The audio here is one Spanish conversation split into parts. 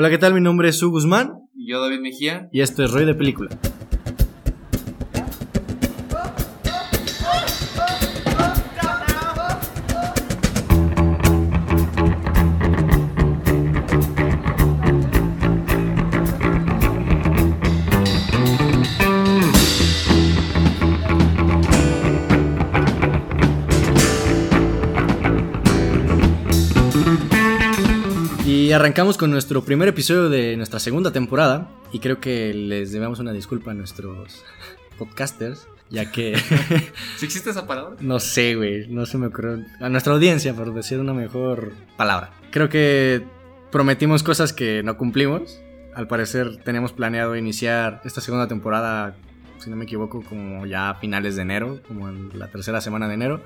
Hola, ¿qué tal? Mi nombre es Su Guzmán Y yo, David Mejía. y esto es Roy de Película. Arrancamos con nuestro primer episodio de nuestra segunda temporada. Y creo que les debemos una disculpa a nuestros podcasters, ya que ¿Sí existe esa palabra? no sé, güey, no se me ocurrió. A nuestra audiencia, por decir una mejor palabra. Creo que prometimos cosas que no cumplimos. Al parecer, teníamos planeado iniciar esta segunda temporada, si no me equivoco, como ya a finales de enero, como en la tercera semana de enero.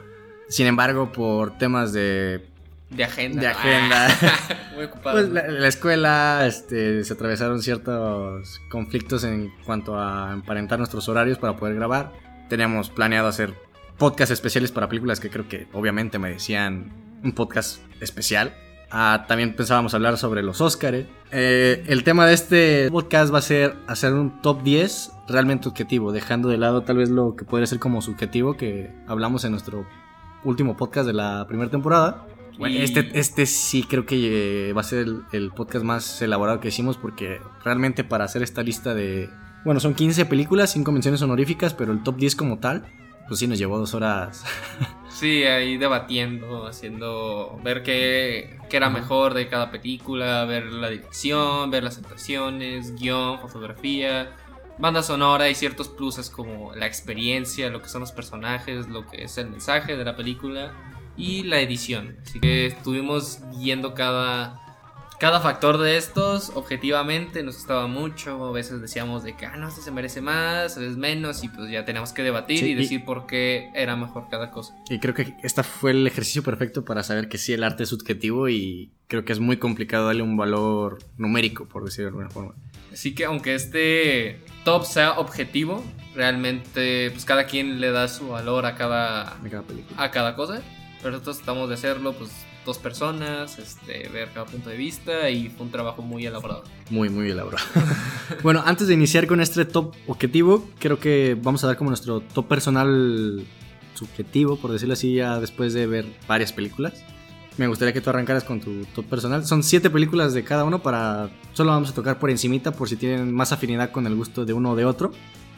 Sin embargo, por temas de De agenda. De agenda. Muy ocupado. Pues la, la escuela este, se atravesaron ciertos conflictos en cuanto a emparentar nuestros horarios para poder grabar. Teníamos planeado hacer podcasts especiales para películas que creo que obviamente merecían un podcast especial. Ah, también pensábamos hablar sobre los Óscares. Eh, el tema de este podcast va a ser hacer un top 10 realmente objetivo, dejando de lado tal vez lo que podría ser como subjetivo que hablamos en nuestro último podcast de la primera temporada. Bueno, Y- este, este sí creo que eh, va a ser el, el podcast más elaborado que hicimos porque realmente para hacer esta lista de... Bueno, son 15 películas, 5 menciones honoríficas, pero el top 10 como tal, pues sí nos llevó dos horas. Sí, ahí debatiendo, haciendo. Ver qué, qué era mejor de cada película, ver la dirección, ver las actuaciones, guion, fotografía, banda sonora y ciertos pluses como la experiencia, lo que son los personajes, lo que es el mensaje de la película y la edición. Así que estuvimos viendo cada. Cada factor de estos, objetivamente, nos gustaba mucho. A veces decíamos de que, ah, no, este se merece más, es menos, y pues ya tenemos que debatir Sí, y y- decir por qué era mejor cada cosa. Y creo que este fue el ejercicio perfecto para saber que sí, el arte es subjetivo y creo que es muy complicado darle un valor numérico, por decirlo de alguna forma. Así que aunque este top sea objetivo, realmente pues cada quien le da su valor a cada película. a cada cosa. Pero nosotros tratamos de hacerlo pues dos personas, este, ver cada punto de vista y fue un trabajo muy elaborado. Muy, muy elaborado. bueno, antes de iniciar con este top objetivo, creo que vamos a dar como nuestro top personal subjetivo, por decirlo así, ya después de ver varias películas. Me gustaría que tú arrancaras con tu top personal. Son siete películas de cada uno para... Solo vamos a tocar por encimita por si tienen más afinidad con el gusto de uno o de otro.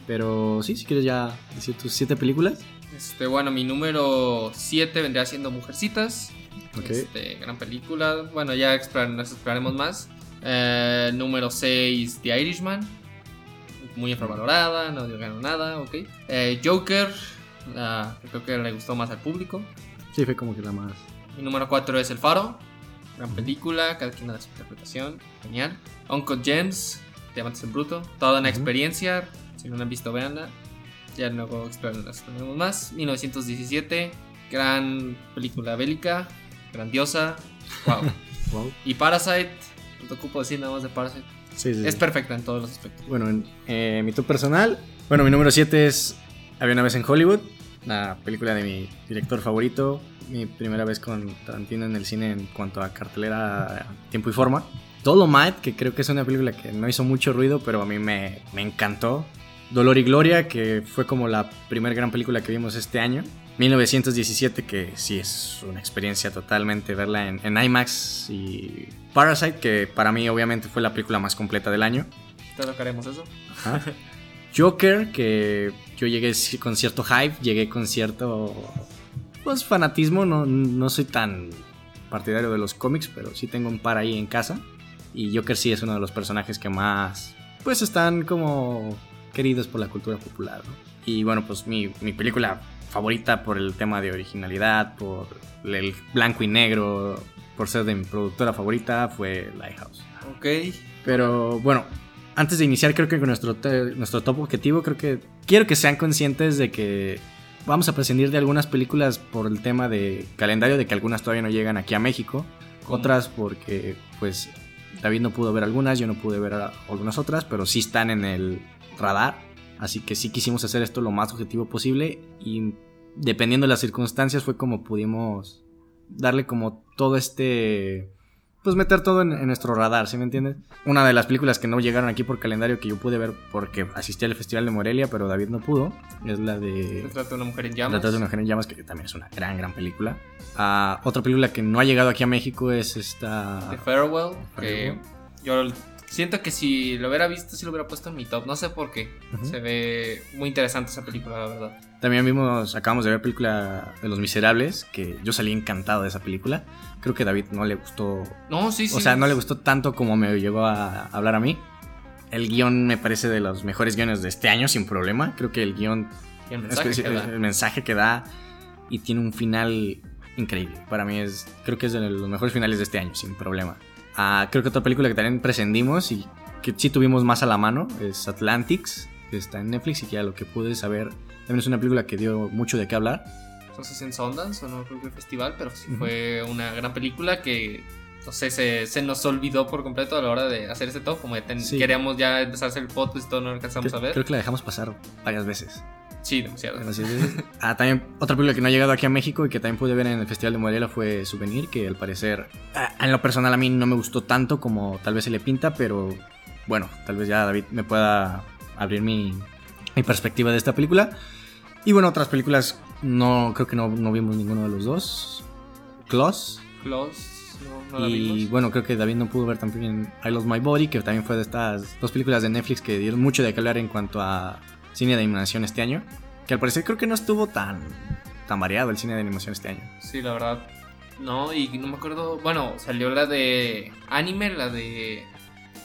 Pero sí, si quieres ya decir tus siete películas. Este, bueno, mi número 7 vendría siendo Mujercitas. Ok. Este, gran película. Bueno, ya explorar- nos exploraremos más. Eh, número 6, The Irishman. Muy infravalorada, no ganó nada, ok. Eh, Joker, la creo que le gustó más al público. Sí, fue como que la más... Mi número 4 es El Faro. Gran película, cada quien da su interpretación. Genial. Uncle James, Diamantes en Bruto. Toda una experiencia. Si no la han visto, véanla. Ya luego exploraremos más. 1917, gran película bélica. Grandiosa. Wow. Wow. y Parasite, no te ocupo decir nada más de Parasite. Sí, sí, Es sí. perfecta en todos los aspectos. Bueno, en eh, mi top personal. Bueno, mi número 7 es Había una vez en Hollywood. La película de mi director favorito. Mi primera vez con Tarantino en el cine en cuanto a cartelera, tiempo y forma. Dolomite, que creo que es una película que no hizo mucho ruido, pero a mí me, me encantó. Dolor y Gloria, que fue como la primera gran película que vimos este año. 1917, que sí es una experiencia totalmente verla en, en IMAX. Y Parasite, que para mí obviamente fue la película más completa del año. Te tocaremos eso. Ajá. Joker, que yo llegué con cierto hype, llegué con cierto pues fanatismo, no, no soy tan partidario de los cómics, pero sí tengo un par ahí en casa. Y Joker sí es uno de los personajes que más pues están como queridos por la cultura popular. ¿no? Y bueno, pues mi, mi película favorita por el tema de originalidad, por el blanco y negro, por ser de mi productora favorita, fue Lighthouse. Ok. Pero bueno, antes de iniciar, creo que con nuestro, nuestro top objetivo, creo que quiero que sean conscientes de que vamos a prescindir de algunas películas por el tema de calendario, de que algunas todavía no llegan aquí a México, otras porque pues David no pudo ver algunas, yo no pude ver algunas otras, pero sí están en el radar. Así que sí quisimos hacer esto lo más objetivo posible y dependiendo de las circunstancias fue como pudimos darle como todo este pues meter todo en, en nuestro radar, ¿sí me entiendes? Una de las películas que no llegaron aquí por calendario que yo pude ver porque asistí al Festival de Morelia, pero David no pudo, es la de trata de una mujer en llamas. Retrato de una mujer en llamas, que también es una gran, gran película. Ah, otra película que no ha llegado aquí a México es esta... The Farewell, que yo siento que si lo hubiera visto, sí lo hubiera puesto en mi top. No sé por qué. Ujú. Se ve muy interesante esa película, la verdad. También vimos, acabamos de ver película de Los Miserables, que yo salí encantado de esa película. Creo que a David no le gustó, No, sí, sí. o sea, no le gustó tanto como me llegó a hablar a mí. El guion me parece de los mejores guiones de este año, sin problema. Creo que el guion, Y el mensaje es que que da. el mensaje que da y tiene un final increíble. Para mí es, creo que es de los mejores finales de este año, sin problema. Ah, creo que otra película que también prescindimos y que sí tuvimos más a la mano es Atlantics, que está en Netflix y que a lo que pude saber también es una película que dio mucho de qué hablar. No sé si en Sundance o no creo que el festival, pero sí Ujú. fue una gran película que, no sé, se, se nos olvidó por completo a la hora de hacer este top. Como ya ten- Sí. queríamos ya empezar a hacer el podcast y todo, no lo alcanzamos Creo, a ver. creo que la dejamos pasar varias veces. Sí, demasiado. Demasiadas veces. Ah, también otra película que no ha llegado aquí a México y que también pude ver en el Festival de Morelia fue Souvenir, que al parecer, en lo personal a mí no me gustó tanto como tal vez se le pinta, pero bueno, tal vez ya David me pueda abrir mi, mi perspectiva de esta película. Y bueno, otras películas no creo que no, no vimos ninguno de los dos. Claus. Close, no, no la y vimos. bueno, creo que David no pudo ver también I Lost My Body, que también fue de estas dos películas de Netflix que dieron mucho de qué hablar en cuanto a cine de animación este año. Que al parecer creo que no estuvo tan, tan variado el cine de animación este año. Sí, la verdad. No, y no me acuerdo. Bueno, salió la de anime, la de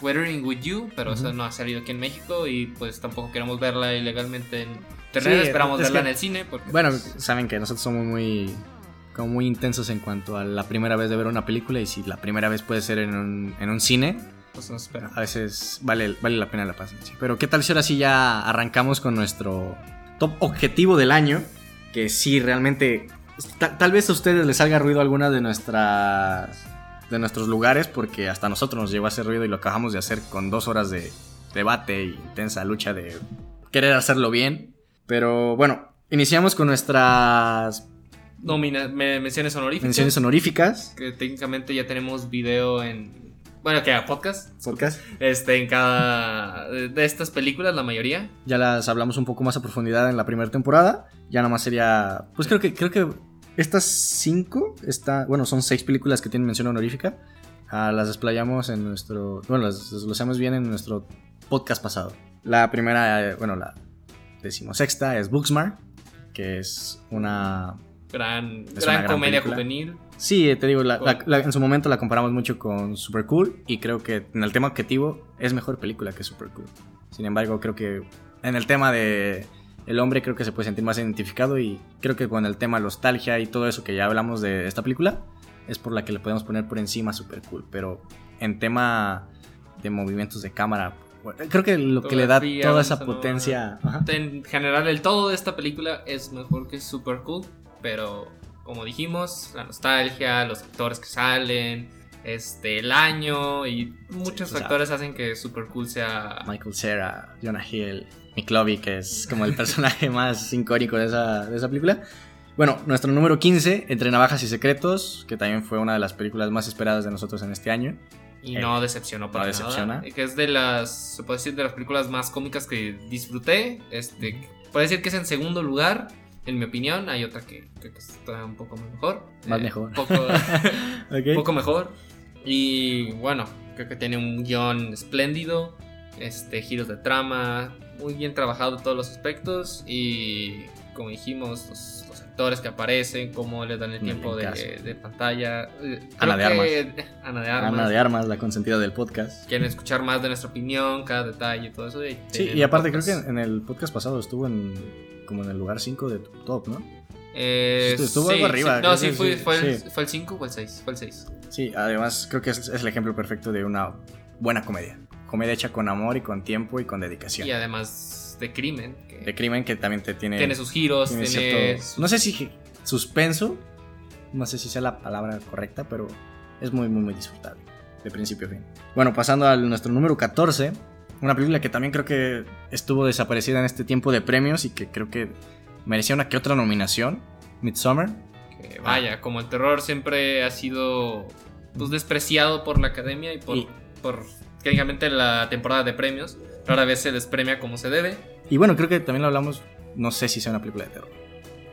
Weathering with You, pero esa Ujú. no ha salido aquí en México y pues tampoco queremos verla ilegalmente en internet. Sí, Esperamos es verla que- en el cine. Porque, Bueno, pues, saben que nosotros somos muy, como muy intensos en cuanto a la primera vez de ver una película y si la primera vez puede ser en un, en un cine, pues nos espera. a veces vale, vale la pena la paciencia. Pero qué tal si ahora sí ya arrancamos con nuestro top objetivo del año, que sí realmente ta- tal vez a ustedes les salga ruido alguna de nuestras de nuestros lugares porque hasta nosotros nos llegó a hacer ruido y lo acabamos de hacer con dos horas de debate y intensa lucha de querer hacerlo bien. Pero bueno, iniciamos con nuestras me- menciones honoríficas. menciones honoríficas. Que técnicamente ya tenemos video en. Bueno, que a podcast. Podcast. Este, en cada. De estas películas, la mayoría. Ya las hablamos un poco más a profundidad en la primera temporada. Ya nada más sería. Pues creo que creo que estas cinco está, bueno, son seis películas que tienen mención honorífica. Ah, las desplayamos en nuestro, bueno, las desglosamos bien en nuestro podcast pasado. La primera, eh, bueno, la decimosexta es Booksmart, que es una Gran, Es gran, gran comedia película. juvenil. Sí, eh, te digo, la- la- la- en su momento la comparamos mucho con Super Cool y creo que en el tema objetivo es mejor película que Super Cool. Sin embargo, creo que en el tema de el hombre creo que se puede sentir más identificado y creo que con el tema nostalgia y todo eso que ya hablamos de esta película es por la que le podemos poner por encima Super Cool, pero en tema de movimientos de cámara, creo que lo que le da toda esa potencia... ajá. En general, el todo de esta película es mejor que Super Cool, pero como dijimos, la nostalgia, los actores que salen, este, el año y muchos sea, factores hacen que Super Cool sea Michael Cera, Jonah Hill, Mick Lovey, que es como el personaje más icónico de esa, de esa película. Bueno, nuestro número 15, Entre Navajas y Secretos, que también fue una de las películas más esperadas de nosotros en este año. y Eh, no decepcionó para no decepciona. nada. Y Que es de las, se puede decir, de las películas más cómicas que disfruté. Este, puede decir que es en segundo lugar, en mi opinión. Hay otra que creo que está un poco mejor. Más Eh, mejor. Poco, Ok. un poco mejor. Y bueno, creo que tiene un guion espléndido, este, giros de trama, muy bien trabajado todos los aspectos y como dijimos, los, los actores que aparecen, cómo les dan el Un tiempo de, de pantalla. Eh, Ana de que- Ana de Armas. Ana de Armas, la consentida del podcast. Quieren escuchar más de nuestra opinión, cada detalle y todo eso. Sí, y aparte creo que en el podcast pasado estuvo en como en el lugar 5 de tu top, ¿no? Eh, estuvo- sí, algo arriba, sí. No, sí, fue, el, fue el 5 o el 6. Fue el 6. Sí, además creo que es, es el ejemplo perfecto de una buena comedia. Comedia hecha con amor y con tiempo y con dedicación. Y además de crimen. Que De crimen que también te tiene... tiene sus giros, tiene tiene, cierto- no sé si suspenso, no sé si sea la palabra correcta, pero es muy, muy, muy disfrutable, de principio a fin. Bueno, pasando a nuestro número 14, una película que también creo que estuvo desaparecida en este tiempo de premios y que creo que merecía una que otra nominación, Midsommar. Que vaya, como el terror siempre ha sido pues, despreciado por la academia y por, Y- por técnicamente la temporada de premios. Rara vez se despremia como se debe. Y bueno, creo que también lo hablamos, no sé si sea una película de terror.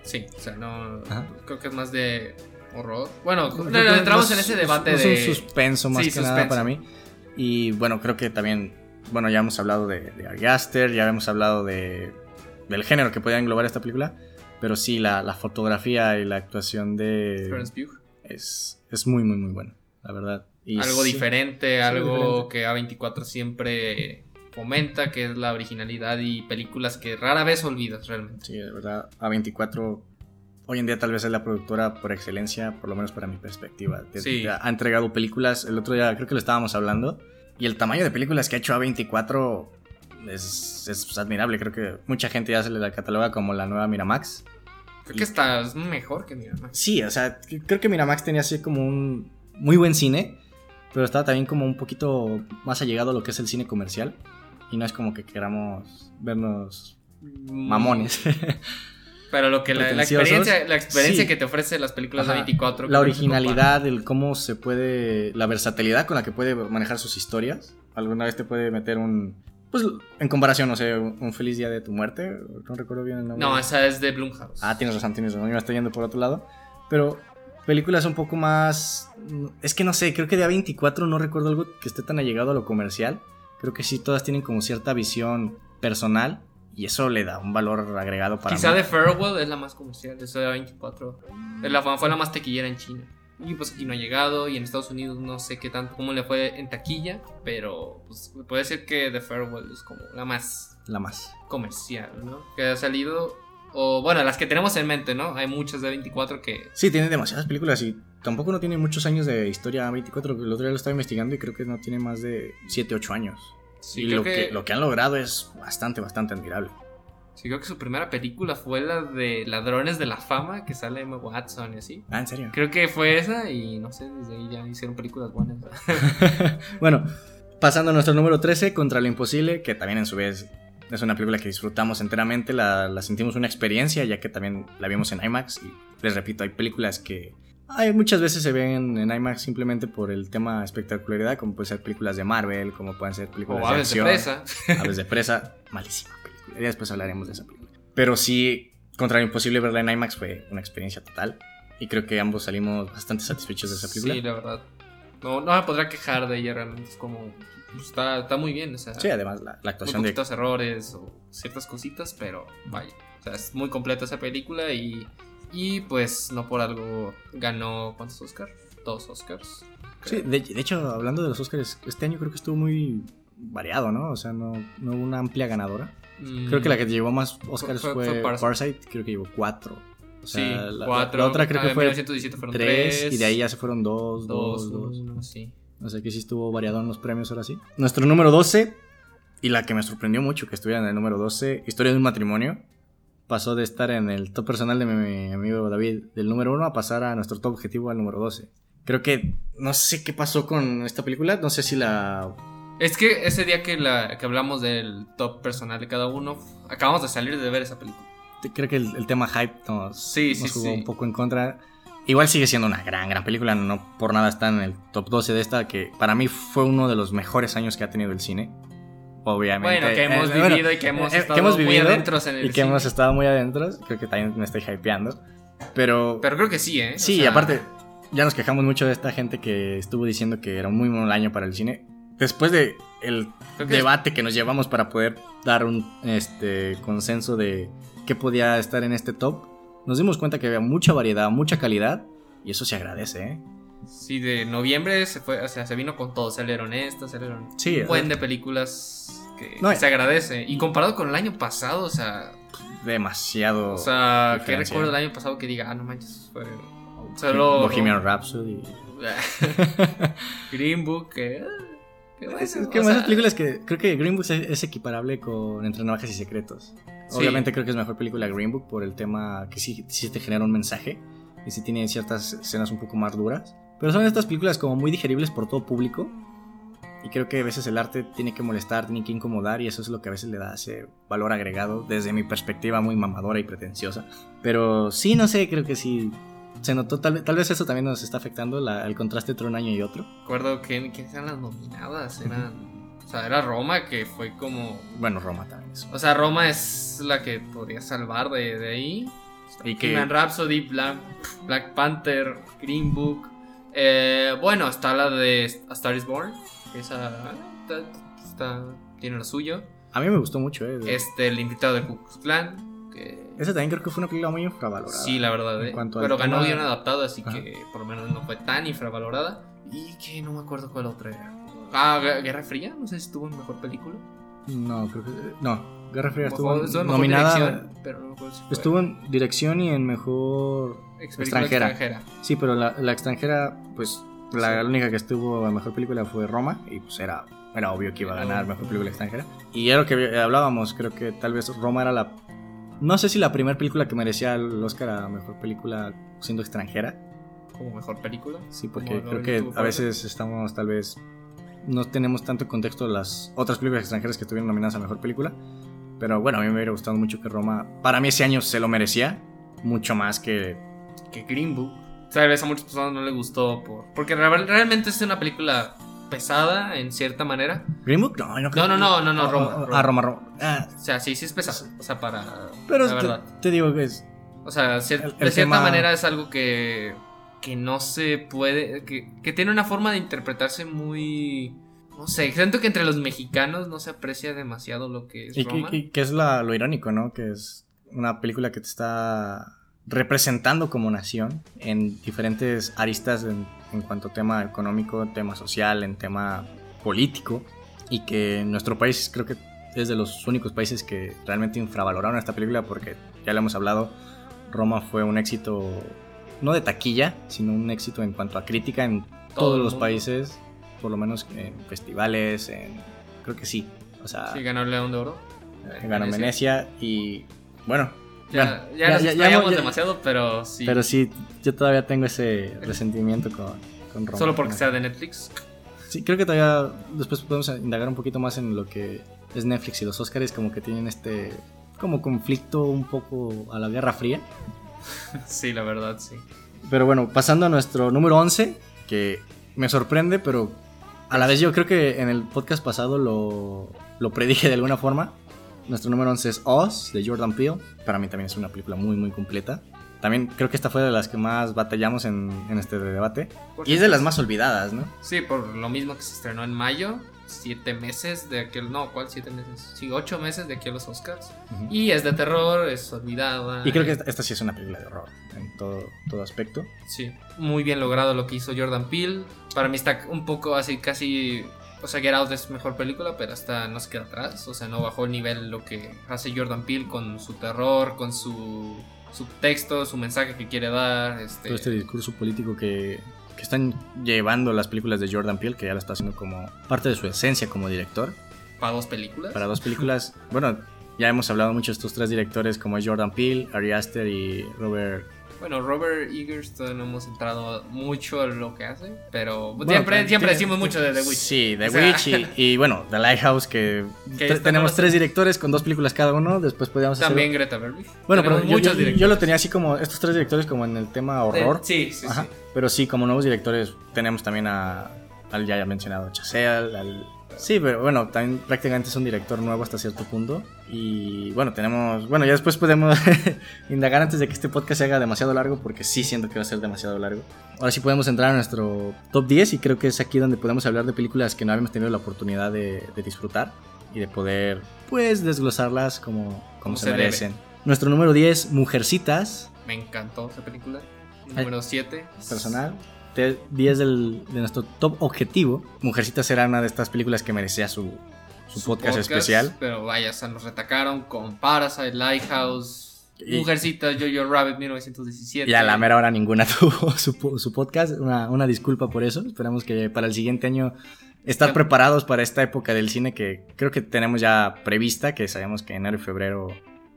Sí, o sea, no. Ajá. Creo que es más de horror. Bueno, no, entramos es- en ese es- debate es de. un suspenso más Sí, que nada para mí. Y bueno, creo que también, bueno, ya hemos hablado de, de Ari Aster, ya hemos hablado de, del género que podía englobar esta película. Pero sí, la, la fotografía y la actuación de... Florence Pugh. Es, es muy, muy, muy buena, la verdad. Y algo sí, diferente, algo diferente. que A24 siempre fomenta, que es la originalidad y películas que rara vez olvidas realmente. Sí, de verdad, A24 hoy en día tal vez es la productora por excelencia, por lo menos para mi perspectiva. Sí. ha entregado películas, el otro día creo que lo estábamos hablando, y el tamaño de películas que ha hecho A24 es, es admirable. Creo que mucha gente ya se le la cataloga como la nueva Miramax. Creo que está es mejor que Miramax. Sí, o sea, creo que Miramax tenía así como un muy buen cine, pero estaba también como un poquito más allegado a lo que es el cine comercial. Y no es como que queramos vernos mamones. Pero lo que la, experiencia, la experiencia Sí. que te ofrece las películas Ajá. de 24 la originalidad, el cómo se puede, la versatilidad con la que puede manejar sus historias. Alguna vez te puede meter un, pues en comparación, no sé, un, un feliz día de tu muerte. No recuerdo bien el nombre. No, esa es de Blumhouse. Ah, tienes razón, tienes razón. Yo me estoy yendo por otro lado. Pero películas un poco más. Es que no sé, creo que de A24 no recuerdo algo que esté tan allegado a lo comercial. Creo que sí, todas tienen como cierta visión personal. Y eso le da un valor agregado para Quizá mí. de Farewell es la más comercial, de 24. Es la, fue la más taquillera en China. Y pues aquí no ha llegado y en Estados Unidos no sé qué tanto, cómo le fue en taquilla, pero pues, puede ser que The Farewell es como la más La más. comercial, ¿no? Que ha salido, o bueno, las que tenemos en mente, ¿no? Hay muchas de 24 que... Sí, tiene demasiadas películas y tampoco no tiene muchos años de historia A24. El otro día lo estaba investigando y creo que no tiene más de 7, 8 años. Sí, y lo que, que... lo que han logrado es bastante, bastante admirable. sí, creo que su primera película fue la de Ladrones de la Fama, que sale Emma Watson y así. Ah, en serio. Creo que fue esa y no sé, desde ahí ya hicieron películas buenas. bueno, pasando a nuestro número 13, Contra lo Imposible, que también en su vez es una película que disfrutamos enteramente, la, la sentimos una experiencia, ya que también la vimos en IMAX. Y les repito, hay películas que hay, muchas veces se ven en IMAX simplemente por el tema espectacularidad, como pueden ser películas de Marvel, como pueden ser películas O de Aves de acción. Presa. Aves de Presa, malísima película. Ya después hablaremos de esa película. Pero sí, Contra lo Imposible verla en IMAX fue una experiencia total. Y creo que ambos salimos bastante satisfechos de esa película. Sí, la verdad. No, no me podrá quejar de ella realmente. Es como. pues, está, está muy bien. O sea, Sí, además la, la actuación de errores o ciertas cositas, pero vaya. O sea, es muy completa esa película y. Y pues no por algo ganó. ¿Cuántos Oscars? Dos Oscars. Sí, de, de hecho, hablando de los Oscars, este año creo que estuvo muy variado, ¿no? O sea, no, no hubo una amplia ganadora. Creo que la que llevó más Oscars fue- fue, fue Parasite. Parasite. creo que llevó cuatro. O sea, Sí, la, cuatro. la otra creo Ah, que en fue 1917 fueron tres, tres. y de ahí ya se fueron dos, dos, Dos, dos. uno, sí. O sea que sí estuvo variado en los premios ahora sí. Nuestro número 12, y la que me sorprendió mucho que estuviera en el número 12, Historia de un matrimonio, pasó de estar en el top personal de mi amigo David del número 1 a pasar a nuestro top objetivo al número 12. Creo que no sé qué pasó con esta película, no sé si la... Es que ese día que, la, que hablamos del top personal de cada uno, acabamos de salir de ver esa película. Creo que el, el tema hype nos, Sí, sí, nos jugó sí. un poco en contra. Igual sigue siendo una gran, gran película, no por nada está en el top 12 de esta, que para mí fue uno de los mejores años que ha tenido el cine. Obviamente. Bueno, que hemos Eh, bueno, vivido y que hemos eh, estado que hemos muy adentros en el y que cine. hemos estado muy adentro. Creo que también me estoy hypeando. Pero, Pero creo que sí, ¿eh? O sí, y sea, aparte, ya nos quejamos mucho de esta gente que estuvo diciendo que era un muy mal año para el cine. Después de el debate que nos llevamos para poder dar un este, consenso de qué podía estar en este top, nos dimos cuenta que había mucha variedad, mucha calidad, y eso se agradece, ¿eh? Sí, de noviembre se fue, o sea, se vino con todo. Salieron estas, salieron Sí, un buen de películas que, No, que se agradece. Y comparado con el año pasado, o sea, demasiado. o sea, que recuerdo el año pasado que diga, ah, no manches, fue solo Bohemian Rhapsody. Green Book, que, ah, que bueno, Es, que más sea, películas que creo que Green Book es, es equiparable con Entre Navajas y Secretos. Sí. Obviamente creo que es mejor película Green Book por el tema que sí, sí te genera un mensaje y sí tiene ciertas escenas un poco más duras. Pero son estas películas como muy digeribles por todo público. Y creo que a veces el arte tiene que molestar, tiene que incomodar y eso es lo que a veces le da ese valor agregado desde mi perspectiva muy mamadora y pretenciosa. Pero sí, no sé, creo que sí se notó, tal, tal vez eso también nos está afectando, la- el contraste entre un año y otro. Recuerdo que quiénes eran las nominadas. Eran. O sea, era Roma, que fue como. Bueno, Roma también. es- O sea, Roma es la que podría salvar de, de ahí. Y que- Rhapsody, Black, Black Panther, Green Book. Eh, bueno, está la de A Star is Born. Esa está, está- tiene lo suyo. A mí me gustó mucho, ¿eh? Este, el invitado de Ku. Que Esa también creo que fue una película muy infravalorada. sí, la verdad. Eh. Pero ganó tema- bien adaptado, así Ajá. que por lo menos no fue tan infravalorada. Y que no me acuerdo cuál otra era. Ah, Gu- Guerra Fría. No sé si estuvo en mejor película. No, creo que. No, Guerra Fría estuvo, estuvo en mejor nominada. pero no me si Estuvo en dirección y en mejor. Extranjera. Sí, pero la, la extranjera, pues la Sí. única que estuvo en mejor película fue Roma y pues era, era obvio que iba a ganar mejor película extranjera. Y era lo que hablábamos, creo que tal vez Roma era la... No sé si la primera película que merecía el Oscar a mejor película siendo extranjera. Como mejor película. Sí, porque creo que a veces estamos tal vez... No tenemos tanto contexto de las otras películas extranjeras que estuvieron nominadas a mejor película. Pero bueno, a mí me hubiera gustado mucho que Roma... Para mí ese año se lo merecía. Mucho más que que Green Book. Tal vez a muchas personas no le gustó por, porque real- realmente es una película pesada en cierta manera. Green Book, no, no creo No, no, no, no, no, Roma, ah, Roma. Ah, Roma, Roma. Ah, O sea, sí, sí es pesada. O sea, para. pero la te, digo que es. O sea, cier- el- el de cierta tema- manera es algo que. que no se puede. Que, que tiene una forma de interpretarse muy. No sé, siento que entre los mexicanos no se aprecia demasiado lo que es Y, Roma. y- y que es la- lo irónico, ¿no? Que es una película que te está representando como nación en diferentes aristas en, en cuanto a tema económico, tema social, en tema político. Y que nuestro país creo que es de los únicos países que realmente infravaloraron esta película porque ya lo hemos hablado, Roma fue un éxito no de taquilla, sino un éxito en cuanto a crítica en Todo todos los mundo. países, por lo menos en festivales, en creo que sí. O sea, Sí, ganó el León de Oro. ganó Venecia y bueno, Ya, bueno, ya, nos ya- explayamos ya- demasiado, pero sí. pero sí, yo todavía tengo ese resentimiento con, con Roma. Solo porque sea de Netflix. Sí, creo que todavía después podemos indagar un poquito más en lo que es Netflix y los Oscars, como que tienen este como conflicto un poco a la Guerra Fría. Sí, la verdad, sí. Pero bueno, pasando a nuestro número 11, que me sorprende, pero a la vez yo creo que en el podcast pasado lo, lo predije de alguna forma. Nuestro número 11 es Oz, de Jordan Peele. Para mí también es una película muy, muy completa. También creo que esta fue de las que más batallamos en, en este debate. Y es de las más olvidadas, ¿no? Sí, por lo mismo que se estrenó en mayo. Siete meses de aquel. No, ¿cuál siete meses? Sí, ocho meses de aquí a los Oscars. Y es de terror, es olvidada. Y creo que esta, esta sí es una película de horror en todo, todo aspecto. Sí, muy bien logrado lo que hizo Jordan Peele. Para mí está un poco así, casi. O sea, Get Out es mejor película, pero hasta no se queda atrás. O sea, no bajó el nivel lo que hace Jordan Peele con su terror, con su, su texto, su mensaje que quiere dar. Este, Todo este discurso político que, que están llevando las películas de Jordan Peele, que ya lo está haciendo como parte de su esencia como director. para dos películas. Para dos películas, bueno, ya hemos hablado mucho de estos tres directores como es Jordan Peele, Ari Aster y Robert. Bueno, Robert Eggers todavía no hemos entrado mucho en lo que hace, pero Bueno, siempre, siempre decimos mucho de The Witch. Sí, The O sea, Witch y, y, bueno, The Lighthouse, que, Que tenemos tres directores con dos películas cada uno. Después podríamos hacer. También Greta Gerwig. Bueno, pero yo, muchos yo- directores. yo lo tenía así como estos tres directores como en el tema horror. Eh, sí, sí, Ajá. sí. Pero sí, como nuevos directores tenemos también a, al ya mencionado Chazelle, al... Sí, pero bueno, también prácticamente es un director nuevo hasta cierto punto. Y bueno, tenemos... Bueno, ya después podemos indagar antes de que este podcast se haga demasiado largo, porque sí siento que va a ser demasiado largo. Ahora sí podemos entrar a nuestro top 10 y creo que es aquí donde podemos hablar de películas que no habíamos tenido la oportunidad de, de disfrutar y de poder, pues, desglosarlas como, como, Como se, se debe. merecen. Nuestro número 10, Mujercitas, Me encantó esa película. Número 7. personal. Te- 10 del- de nuestro top objetivo. Mujercitas era una de estas películas que merecía su, su, podcast, especial. Pero vaya, se nos retacaron con Parasite, Lighthouse, Y- Mujercita, Jojo Rabbit 1917. Y a la mera hora ninguna tuvo su, su podcast. Una, una disculpa por eso. Esperamos que para el siguiente año estar preparados para esta época del cine que creo que tenemos ya prevista, que sabemos que enero y febrero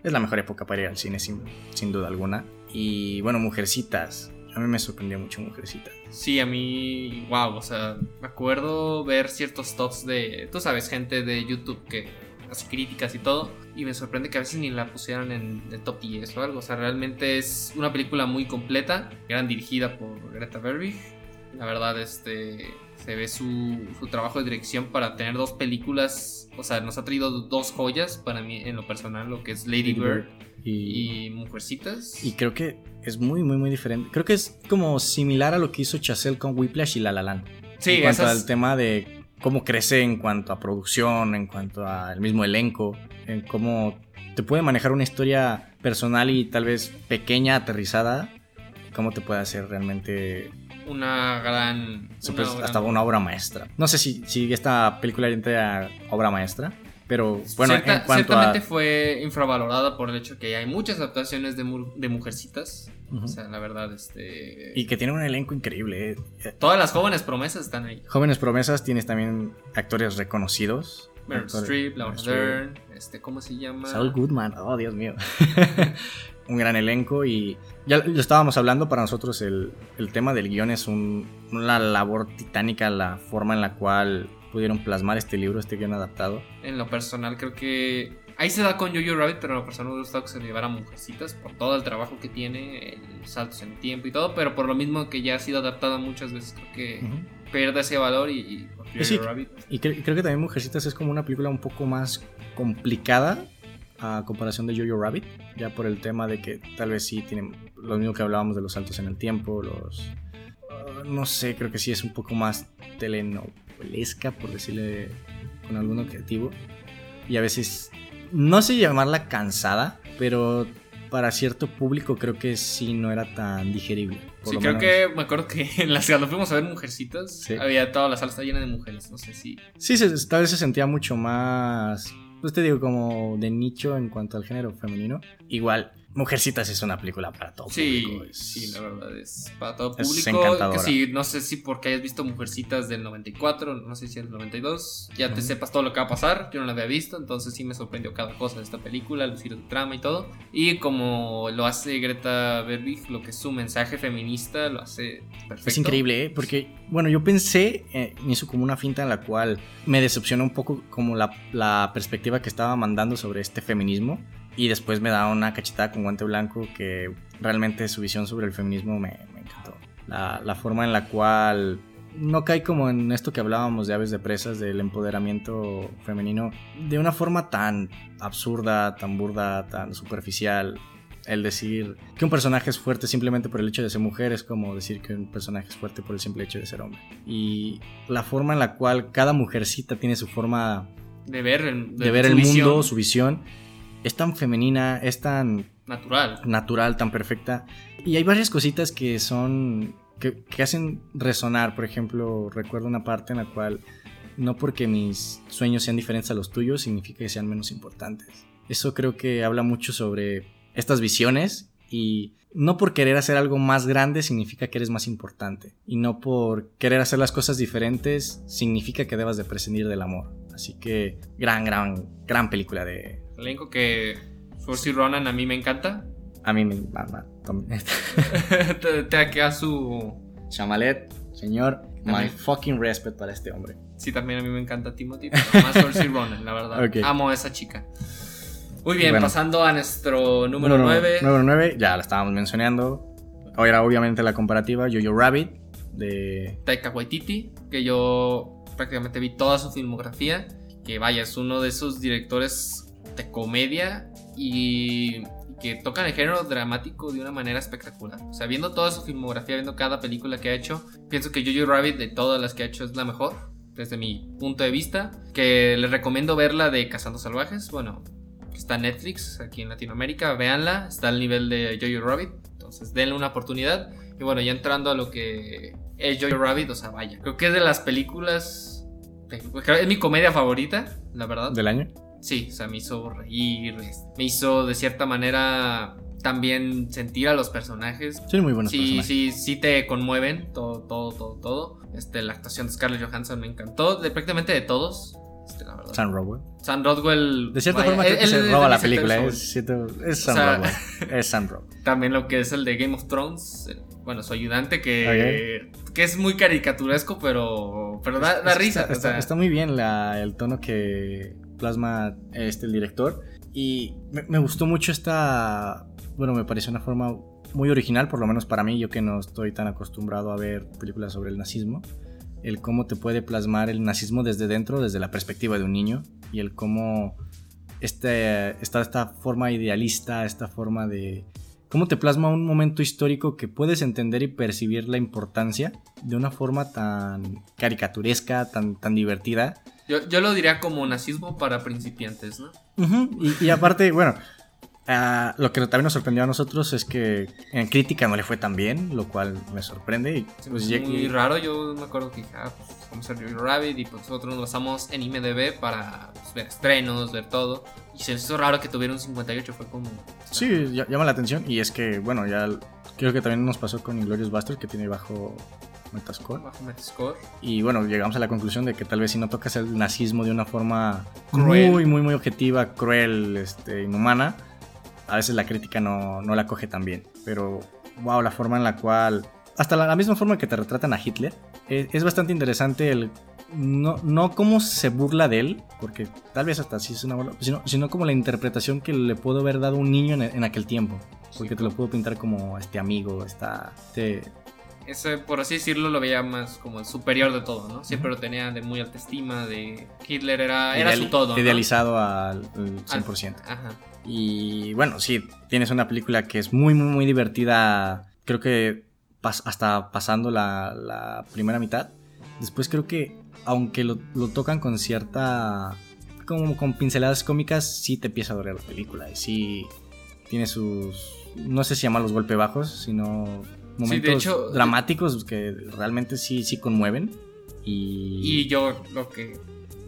es la mejor época para ir al cine sin, sin duda alguna. Y bueno, Mujercitas. A mí me sorprendió mucho Mujercitas. Sí, a mí, wow, o sea, me acuerdo ver ciertos tops de, tú sabes, gente de YouTube que las críticas y todo. Y me sorprende que a veces ni la pusieran en el top 10 o algo. O sea, realmente es una película muy completa, gran dirigida por Greta Gerwig. La verdad, este se ve su, su, trabajo de dirección para tener dos películas. O sea, nos ha traído dos joyas para mí en lo personal, lo que es Lady, Bird, y, y, Mujercitas. Y creo que es muy, muy, muy diferente. Creo que es como similar a lo que hizo Chazelle con Whiplash y La La Land. Sí, en cuanto al tema de cómo crece en cuanto a producción, en cuanto al mismo elenco, en cómo te puede manejar una historia personal y tal vez pequeña, aterrizada, cómo te puede hacer realmente una gran. Una hasta una obra maestra. No sé si, si esta película entra obra maestra. Pero bueno, en cuanto ciertamente fue infravalorada por el hecho que hay muchas adaptaciones de, de mujercitas. O sea, la verdad, este. Y que tiene un elenco increíble. Eh. Todas las jóvenes promesas están ahí. Jóvenes promesas, tienes también actores reconocidos. Meryl Streep, Laura Dern, este, ¿cómo se llama? Saul Goodman, oh Dios mío. un gran elenco y ya lo estábamos hablando, para nosotros el, el tema del guion es un, una labor titánica, la forma en la cual pudieron plasmar este libro, este guion adaptado. En lo personal creo que ahí se da con Jojo Rabbit, pero en lo personal me gusta que se llevara a Mujercitas por todo el trabajo que tiene, los saltos en tiempo y todo, pero por lo mismo que ya ha sido adaptada muchas veces creo que pierde ese valor y, y Jojo Rabbit. Y creo, creo que también Mujercitas es como una película un poco más complicada a comparación de Jojo Rabbit, ya por el tema de que tal vez sí tienen lo mismo que hablábamos de los saltos en el tiempo, los... Ah, no sé, creo que sí es un poco más telenovelesca, por decirle con algún objetivo. Y a veces, no sé llamarla cansada, pero para cierto público creo que sí no era tan digerible. sí, creo que me acuerdo que en la cuando fuimos a ver Mujercitas, había toda la sala llena de mujeres, no sé si... Sí, tal vez se sentía mucho más pues te digo, como de nicho en cuanto al género femenino. Igual, Mujercitas es una película para todo sí, público. Sí, la verdad es para todo público. que sí, no sé si porque hayas visto Mujercitas del 94, no sé si es del 92, ya te sepas todo lo que va a pasar. Yo no la había visto, entonces sí me sorprendió cada cosa de esta película, el giro de trama y todo. Y como lo hace Greta Gerwig, lo que es su mensaje feminista, lo hace perfecto. Es increíble, ¿eh? porque, bueno, yo pensé, eh, hizo como una finta en la cual me decepcionó un poco como la, la perspectiva que estaba mandando sobre este feminismo y después me da una cachetada con guante blanco que realmente su visión sobre el feminismo me, encantó. La, la, forma en la cual no cae como en esto que hablábamos de aves de presas, del empoderamiento femenino, de una forma tan absurda, tan burda, tan superficial. El decir que un personaje es fuerte simplemente por el hecho de ser mujer es como decir que un personaje es fuerte por el simple hecho de ser hombre. Y la forma en la cual cada mujercita tiene su forma de ver, de, ver el mundo, su visión, es tan femenina, es tan natural. Natural, tan perfecta. Y hay varias cositas que son. que, hacen resonar. Por ejemplo, recuerdo una parte en la cual. No porque mis sueños sean diferentes a los tuyos significa que sean menos importantes. Eso creo que habla mucho sobre estas visiones y no por querer hacer algo más grande significa que eres más importante y no por querer hacer las cosas diferentes significa que debas de prescindir del amor. Así que gran, gran, gran película de, Elenco que Forcy Ronan a mí me encanta. A mí me encanta. te, te queda su. Chamalet, señor, my fucking respect para este hombre. Sí, también a mí me encanta Timothy, pero más Forcy Ronan, la verdad. Amo a esa chica. Muy bien, pasando a nuestro número 9. Número 9, ya la estábamos mencionando. Hoy era obviamente la comparativa Jojo Rabbit de Taika Waititi, que yo prácticamente vi toda su filmografía. Que vaya, es uno de esos directores de comedia y que tocan el género dramático de una manera espectacular. O sea, viendo toda su filmografía, viendo cada película que ha hecho, pienso que Jojo Rabbit de todas las que ha hecho es la mejor, desde mi punto de vista. Que les recomiendo verla de Cazando Salvajes. Bueno, está en Netflix aquí en Latinoamérica, véanla, está al nivel de Jojo Rabbit. Entonces, denle una oportunidad. Y bueno, ya entrando a lo que es Jojo Rabbit, o sea, vaya. Creo que es de las películas. Es mi comedia favorita, la verdad. ¿Del año? Sí, o sea, me hizo reír, me hizo de cierta manera también sentir a los personajes. Sí, muy buenos sí, personajes. Sí, sí te conmueven todo, todo, todo, todo. Este, la actuación de Scarlett Johansson me encantó, de prácticamente de todos. Este, la verdad. Sam Rockwell. Sam Rockwell. De cierta forma creo que se roba la película. Es, es Sam Rockwell. Es Sam Rockwell. También lo que es el de Game of Thrones. Bueno, su ayudante que, que es muy caricaturesco, pero, pero da, risa. Está, está, muy bien la, el tono que plasma este el director. Y me, me gustó mucho esta, bueno, me pareció una forma muy original, por lo menos para mí, yo que no estoy tan acostumbrado a ver películas sobre el nazismo, el cómo te puede plasmar el nazismo desde dentro, desde la perspectiva de un niño, y el cómo este, está esta forma idealista, esta forma de... cómo te plasma un momento histórico que puedes entender y percibir la importancia de una forma tan caricaturesca, tan, tan divertida. Yo, yo lo diría como nazismo para principiantes, ¿no? Y aparte, bueno, ah, lo que también nos sorprendió a nosotros es que en crítica no le fue tan bien, lo cual me sorprende. Y, pues, muy raro, yo me acuerdo que dije, ah, pues vamos a ver Rabbit y pues nosotros nos basamos en IMDB para pues, ver estrenos, ver todo. Y se hizo raro que tuviera un 58, fue como... Sí, ll- llama la atención y es que, bueno, ya creo que también nos pasó con Inglorious Buster que tiene bajo Metascore. Bajo Metascore. Y bueno, llegamos a la conclusión de que tal vez si no tocas el nazismo de una forma Cruel. muy, muy, muy objetiva, cruel, este, inhumana, a veces la crítica no, no la coge tan bien. Pero, wow, la forma en la cual, hasta la, la misma forma en que te retratan a Hitler, es, es bastante interesante el... No, no cómo se burla de él, porque tal vez hasta sí es una burla, sino, sino como la interpretación que le pudo haber dado un niño en, en aquel tiempo. Porque te lo puedo pintar como este amigo, esta, este, Ese, por así decirlo, lo veía más como el superior de todo, ¿no? Siempre lo tenía de muy alta estima, de Hitler era, su todo, idealizado al, al Al- 100%. Ajá. Y bueno, sí, tienes una película que es muy, muy, muy divertida. Creo que pas- hasta pasando la, la primera mitad. Después creo que, aunque lo, lo tocan con cierta. como con pinceladas cómicas, sí te empieza a doler la película. Y sí tiene sus. no sé si llamarlos golpe bajos, sino momentos hecho- dramáticos que realmente sí, sí conmueven. Y. Y yo lo que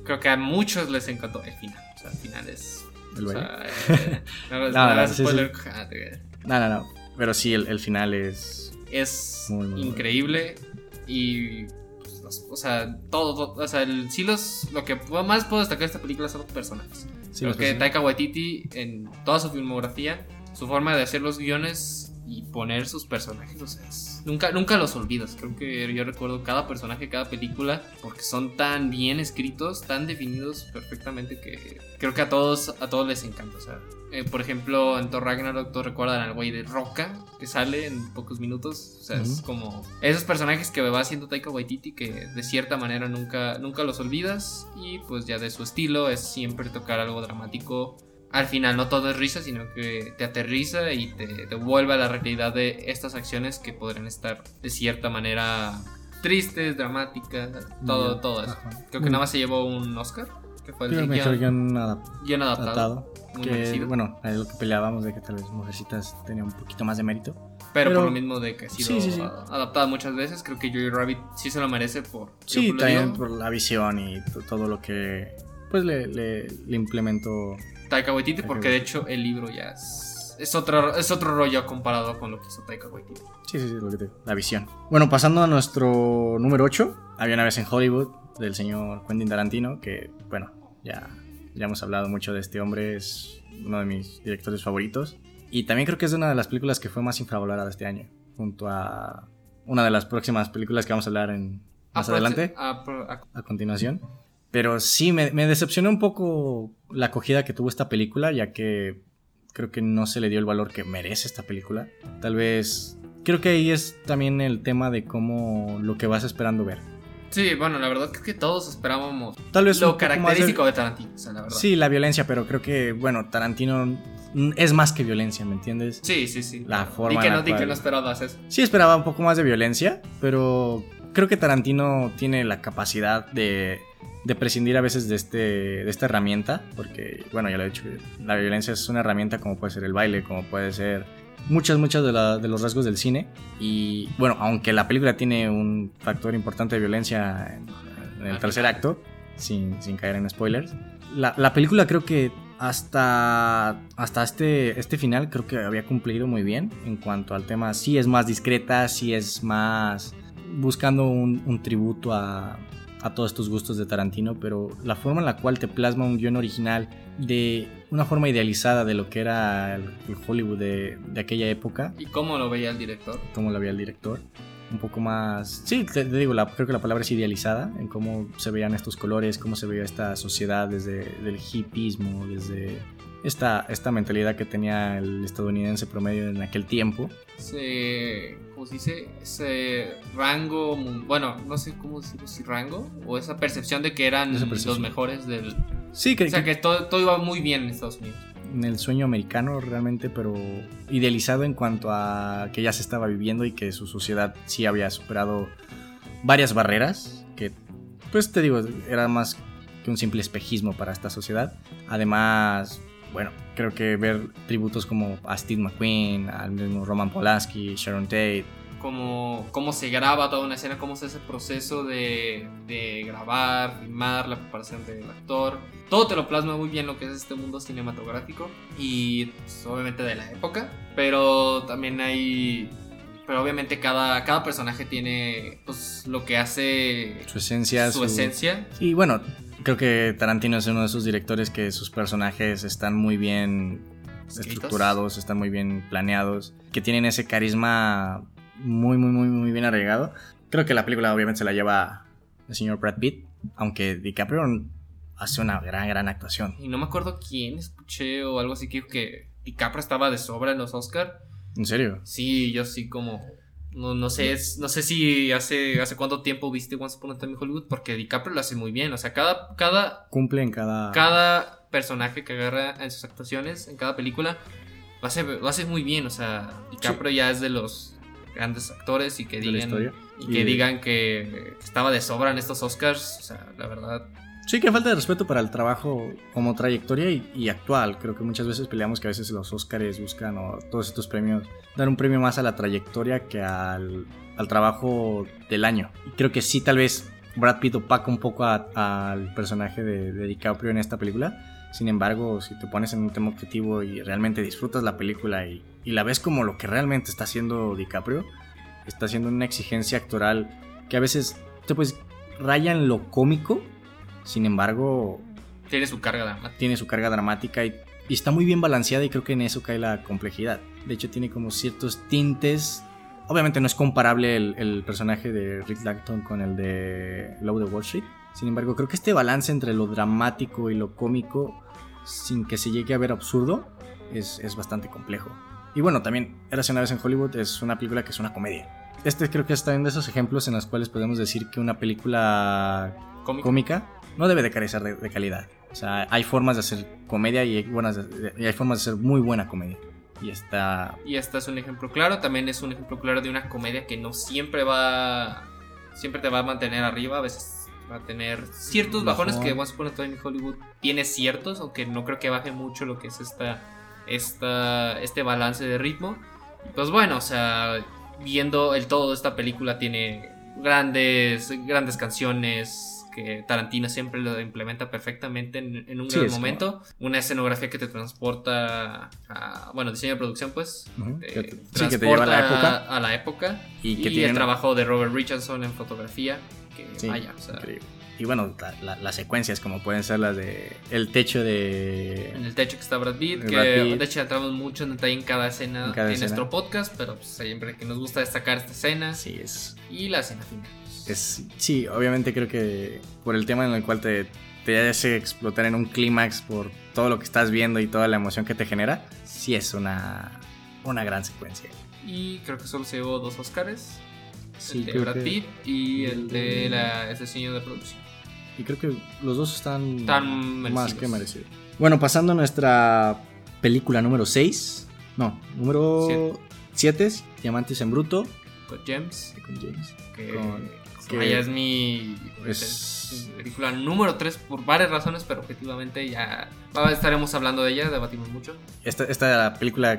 creo que a muchos les encantó el final. O sea, el final es... ¿El o sea, eh, no, no, No, hagas sí, sí. spoiler. Ah, No, no, no. Pero sí, el, el final es. Es Muy, muy bueno. increíble y... pues, los- o sea, todo, todo- o sea, el, sí los, lo que más puedo destacar de esta película son los personajes. Sí, Creo los que personajes. Taika Waititi, en toda su filmografía, su forma de hacer los guiones y poner sus personajes, o sea, es- nunca, nunca los olvidas. Creo que yo recuerdo cada personaje, cada película, porque son tan bien escritos, tan definidos perfectamente que creo que a todos, a todos les encanta. O sea, eh, por ejemplo, en Thor Ragnarok, todos recuerdan al güey de Roca que sale en pocos minutos. O sea, es como esos personajes que va haciendo Taika Waititi que de cierta manera nunca, nunca los olvidas. Y pues ya de su estilo es siempre tocar algo dramático. Al final no todo es risa, sino que te aterriza y te devuelve a la realidad de estas acciones que podrían estar de cierta manera tristes, dramáticas, todo, todo eso. ajá. Creo que Mm. nada más se llevó un Oscar, que fue el mejor guion adap- adaptado. adaptado. Muy que, bueno, es lo que peleábamos de que tal vez Mujercitas tenía un poquito más de mérito. Pero, Pero- por lo mismo de que ha sido Sí, sí, sí. a- adaptada muchas veces, creo que Joey Rabbit sí se lo merece por... Sí, también por la visión y to- todo lo que pues le, le, le implementó. Taika Waititi, porque de hecho el libro ya es, es, otro, es otro rollo comparado con lo que hizo Taika Waititi. Sí, sí, sí, lo que te digo, la visión. Bueno, pasando a nuestro número 8, había una vez en Hollywood del señor Quentin Tarantino, que bueno, ya, ya hemos hablado mucho de este hombre, es uno de mis directores favoritos. Y también creo que es una de las películas que fue más infravalorada este año, junto a una de las próximas películas que vamos a hablar en, más Aproxi- adelante. apro- a- a continuación. Pero sí, me, me decepcionó un poco la acogida que tuvo esta película, ya que creo que no se le dio el valor que merece esta película. Tal vez... Creo que ahí es también el tema de cómo lo que vas esperando ver. Sí, bueno, la verdad creo que todos esperábamos Tal vez lo de- característico de Tarantino, o sea, la verdad. Sí, la violencia, pero creo que, bueno, Tarantino es más que violencia, ¿me entiendes? Sí, sí, sí. La forma Di que no, di que cual- no esperabas eso. Sí esperaba un poco más de violencia, pero creo que Tarantino tiene la capacidad de, de prescindir a veces de, este, de esta herramienta, porque, bueno, ya lo he dicho, la violencia es una herramienta como puede ser el baile, como puede ser muchas, muchas de, la- de los rasgos del cine. Y, bueno, aunque la película tiene un factor importante de violencia en, en el tercer acto, sin, sin caer en spoilers, la, la película creo que hasta, hasta este, este final creo que había cumplido muy bien en cuanto al tema. Sí es más discreta, sí es más buscando un, un tributo a, a todos estos gustos de Tarantino, pero la forma en la cual te plasma un guion original de una forma idealizada de lo que era el, Hollywood de, de aquella época, ¿Y cómo lo veía el director? como lo veía el director, un poco más... Sí, te, te digo, la, creo que la palabra es idealizada en cómo se veían estos colores, cómo se veía esta sociedad desde el hippismo, desde esta, esta mentalidad que tenía el estadounidense promedio en aquel tiempo. Ese, ¿cómo se dice? Ese rango, bueno, no sé cómo decirlo, si rango, o esa percepción de que eran los mejores del... Sí, que, O sea, que que todo, todo iba muy bien en Estados Unidos. en el sueño americano realmente, pero idealizado en cuanto a que ya se estaba viviendo y que su sociedad sí había superado varias barreras, que pues te digo, era más que un simple espejismo para esta sociedad. Además, bueno, creo que ver tributos como a Steve McQueen, al mismo Roman Polanski, Sharon Tate, Cómo, cómo se graba toda una escena, cómo se hace el proceso de, de grabar, filmar, la preparación del actor. Todo te lo plasma muy bien lo que es este mundo cinematográfico y pues, obviamente de la época. Pero también hay... Pero obviamente cada, cada personaje tiene pues, lo que hace su esencia, su esencia. Y bueno, creo que Tarantino es uno de esos directores que sus personajes están muy bien estructurados, están muy bien planeados, que tienen ese carisma muy, muy, muy, muy bien arreglado. Creo que la película obviamente se la lleva el señor Brad Pitt, aunque DiCaprio hace una gran, gran actuación. Y no me acuerdo quién escuché o algo así que dijo que DiCaprio estaba de sobra en los Oscar. ¿En serio? Sí, yo sí como no, no sé, es- no sé si hace hace cuánto tiempo viste Once Upon a Time in Hollywood porque DiCaprio lo hace muy bien, o sea, cada cada Cumple en cada... cada personaje que agarra en sus actuaciones en cada película lo hace lo hace muy bien, o sea, DiCaprio ya es de los grandes actores y que digan y Y que de- digan que estaba de sobra en estos Oscars, o sea, la verdad Sí, que falta de respeto para el trabajo como trayectoria y, y actual. Creo que muchas veces peleamos que a veces los Oscars buscan o todos estos premios dar un premio más a la trayectoria que al, al trabajo del año. Y creo que sí, tal vez Brad Pitt opaca un poco al personaje de, de DiCaprio en esta película. Sin embargo, si te pones en un tema objetivo y realmente disfrutas la película y, y la ves como lo que realmente está haciendo DiCaprio, está haciendo una exigencia actoral que a veces te pues raya en lo cómico, sin embargo tiene su carga dramática. tiene su carga dramática y, y está muy bien balanceada y creo que en eso cae la complejidad. De hecho tiene como ciertos tintes, obviamente no es comparable el, el personaje de Rick Dalton con el de Low de Wall Street, sin embargo creo que este balance entre lo dramático y lo cómico sin que se llegue a ver absurdo es, es bastante complejo. Y bueno, también Érase una vez en Hollywood es una película que es una comedia. Este creo que está en de esos ejemplos en los cuales podemos decir que una película cómica no debe de carecer de, de calidad. O sea, hay formas de hacer comedia y hay, buenas de- y hay formas de hacer muy buena comedia. Y está... Y este es un ejemplo claro, también es un ejemplo claro de una comedia que no siempre va siempre te va a mantener arriba, a veces va a tener ciertos Bajón. bajones que Once Upon a Time in Hollywood tiene ciertos, aunque no creo que baje mucho lo que es esta, esta este balance de ritmo. Pues bueno, o sea, viendo el todo de esta película tiene grandes grandes canciones que Tarantino siempre lo implementa perfectamente en, en un Sí, gran como- momento. Una escenografía que te transporta a, bueno, diseño de producción, pues. Ujú, te que te- sí, que te lleva a la transporta época. a la época. Y Y, que tiene el trabajo de Robert Richardson en fotografía. Que Sí, vaya, o sea, increíble. Y bueno, la- la- las secuencias como pueden ser las de el techo en de... el techo que está Brad Pitt, que Brad Pitt. de hecho entramos mucho en detalle en cada escena En cada en escena. nuestro podcast, pero pues, siempre que nos gusta destacar esta escena Sí, es, y la escena final. Es... Sí, obviamente creo que por el tema en el cual te, te hace explotar en un clímax por todo lo que estás viendo y toda la emoción que te genera, sí es una, una gran secuencia. Y creo que solo se llevó dos Oscars. Sí, el de Brad Pitt y el de la, el diseño de producción. Y creo que los dos están Tan más merecidos. que merecidos. Bueno, pasando a nuestra película número 6. No, número 7, Diamantes en Bruto. Con James. Con James. que, Con- que que- ya es mi es- película número 3 por varias razones, pero objetivamente ya estaremos hablando de ella, debatimos mucho. Esta, esta película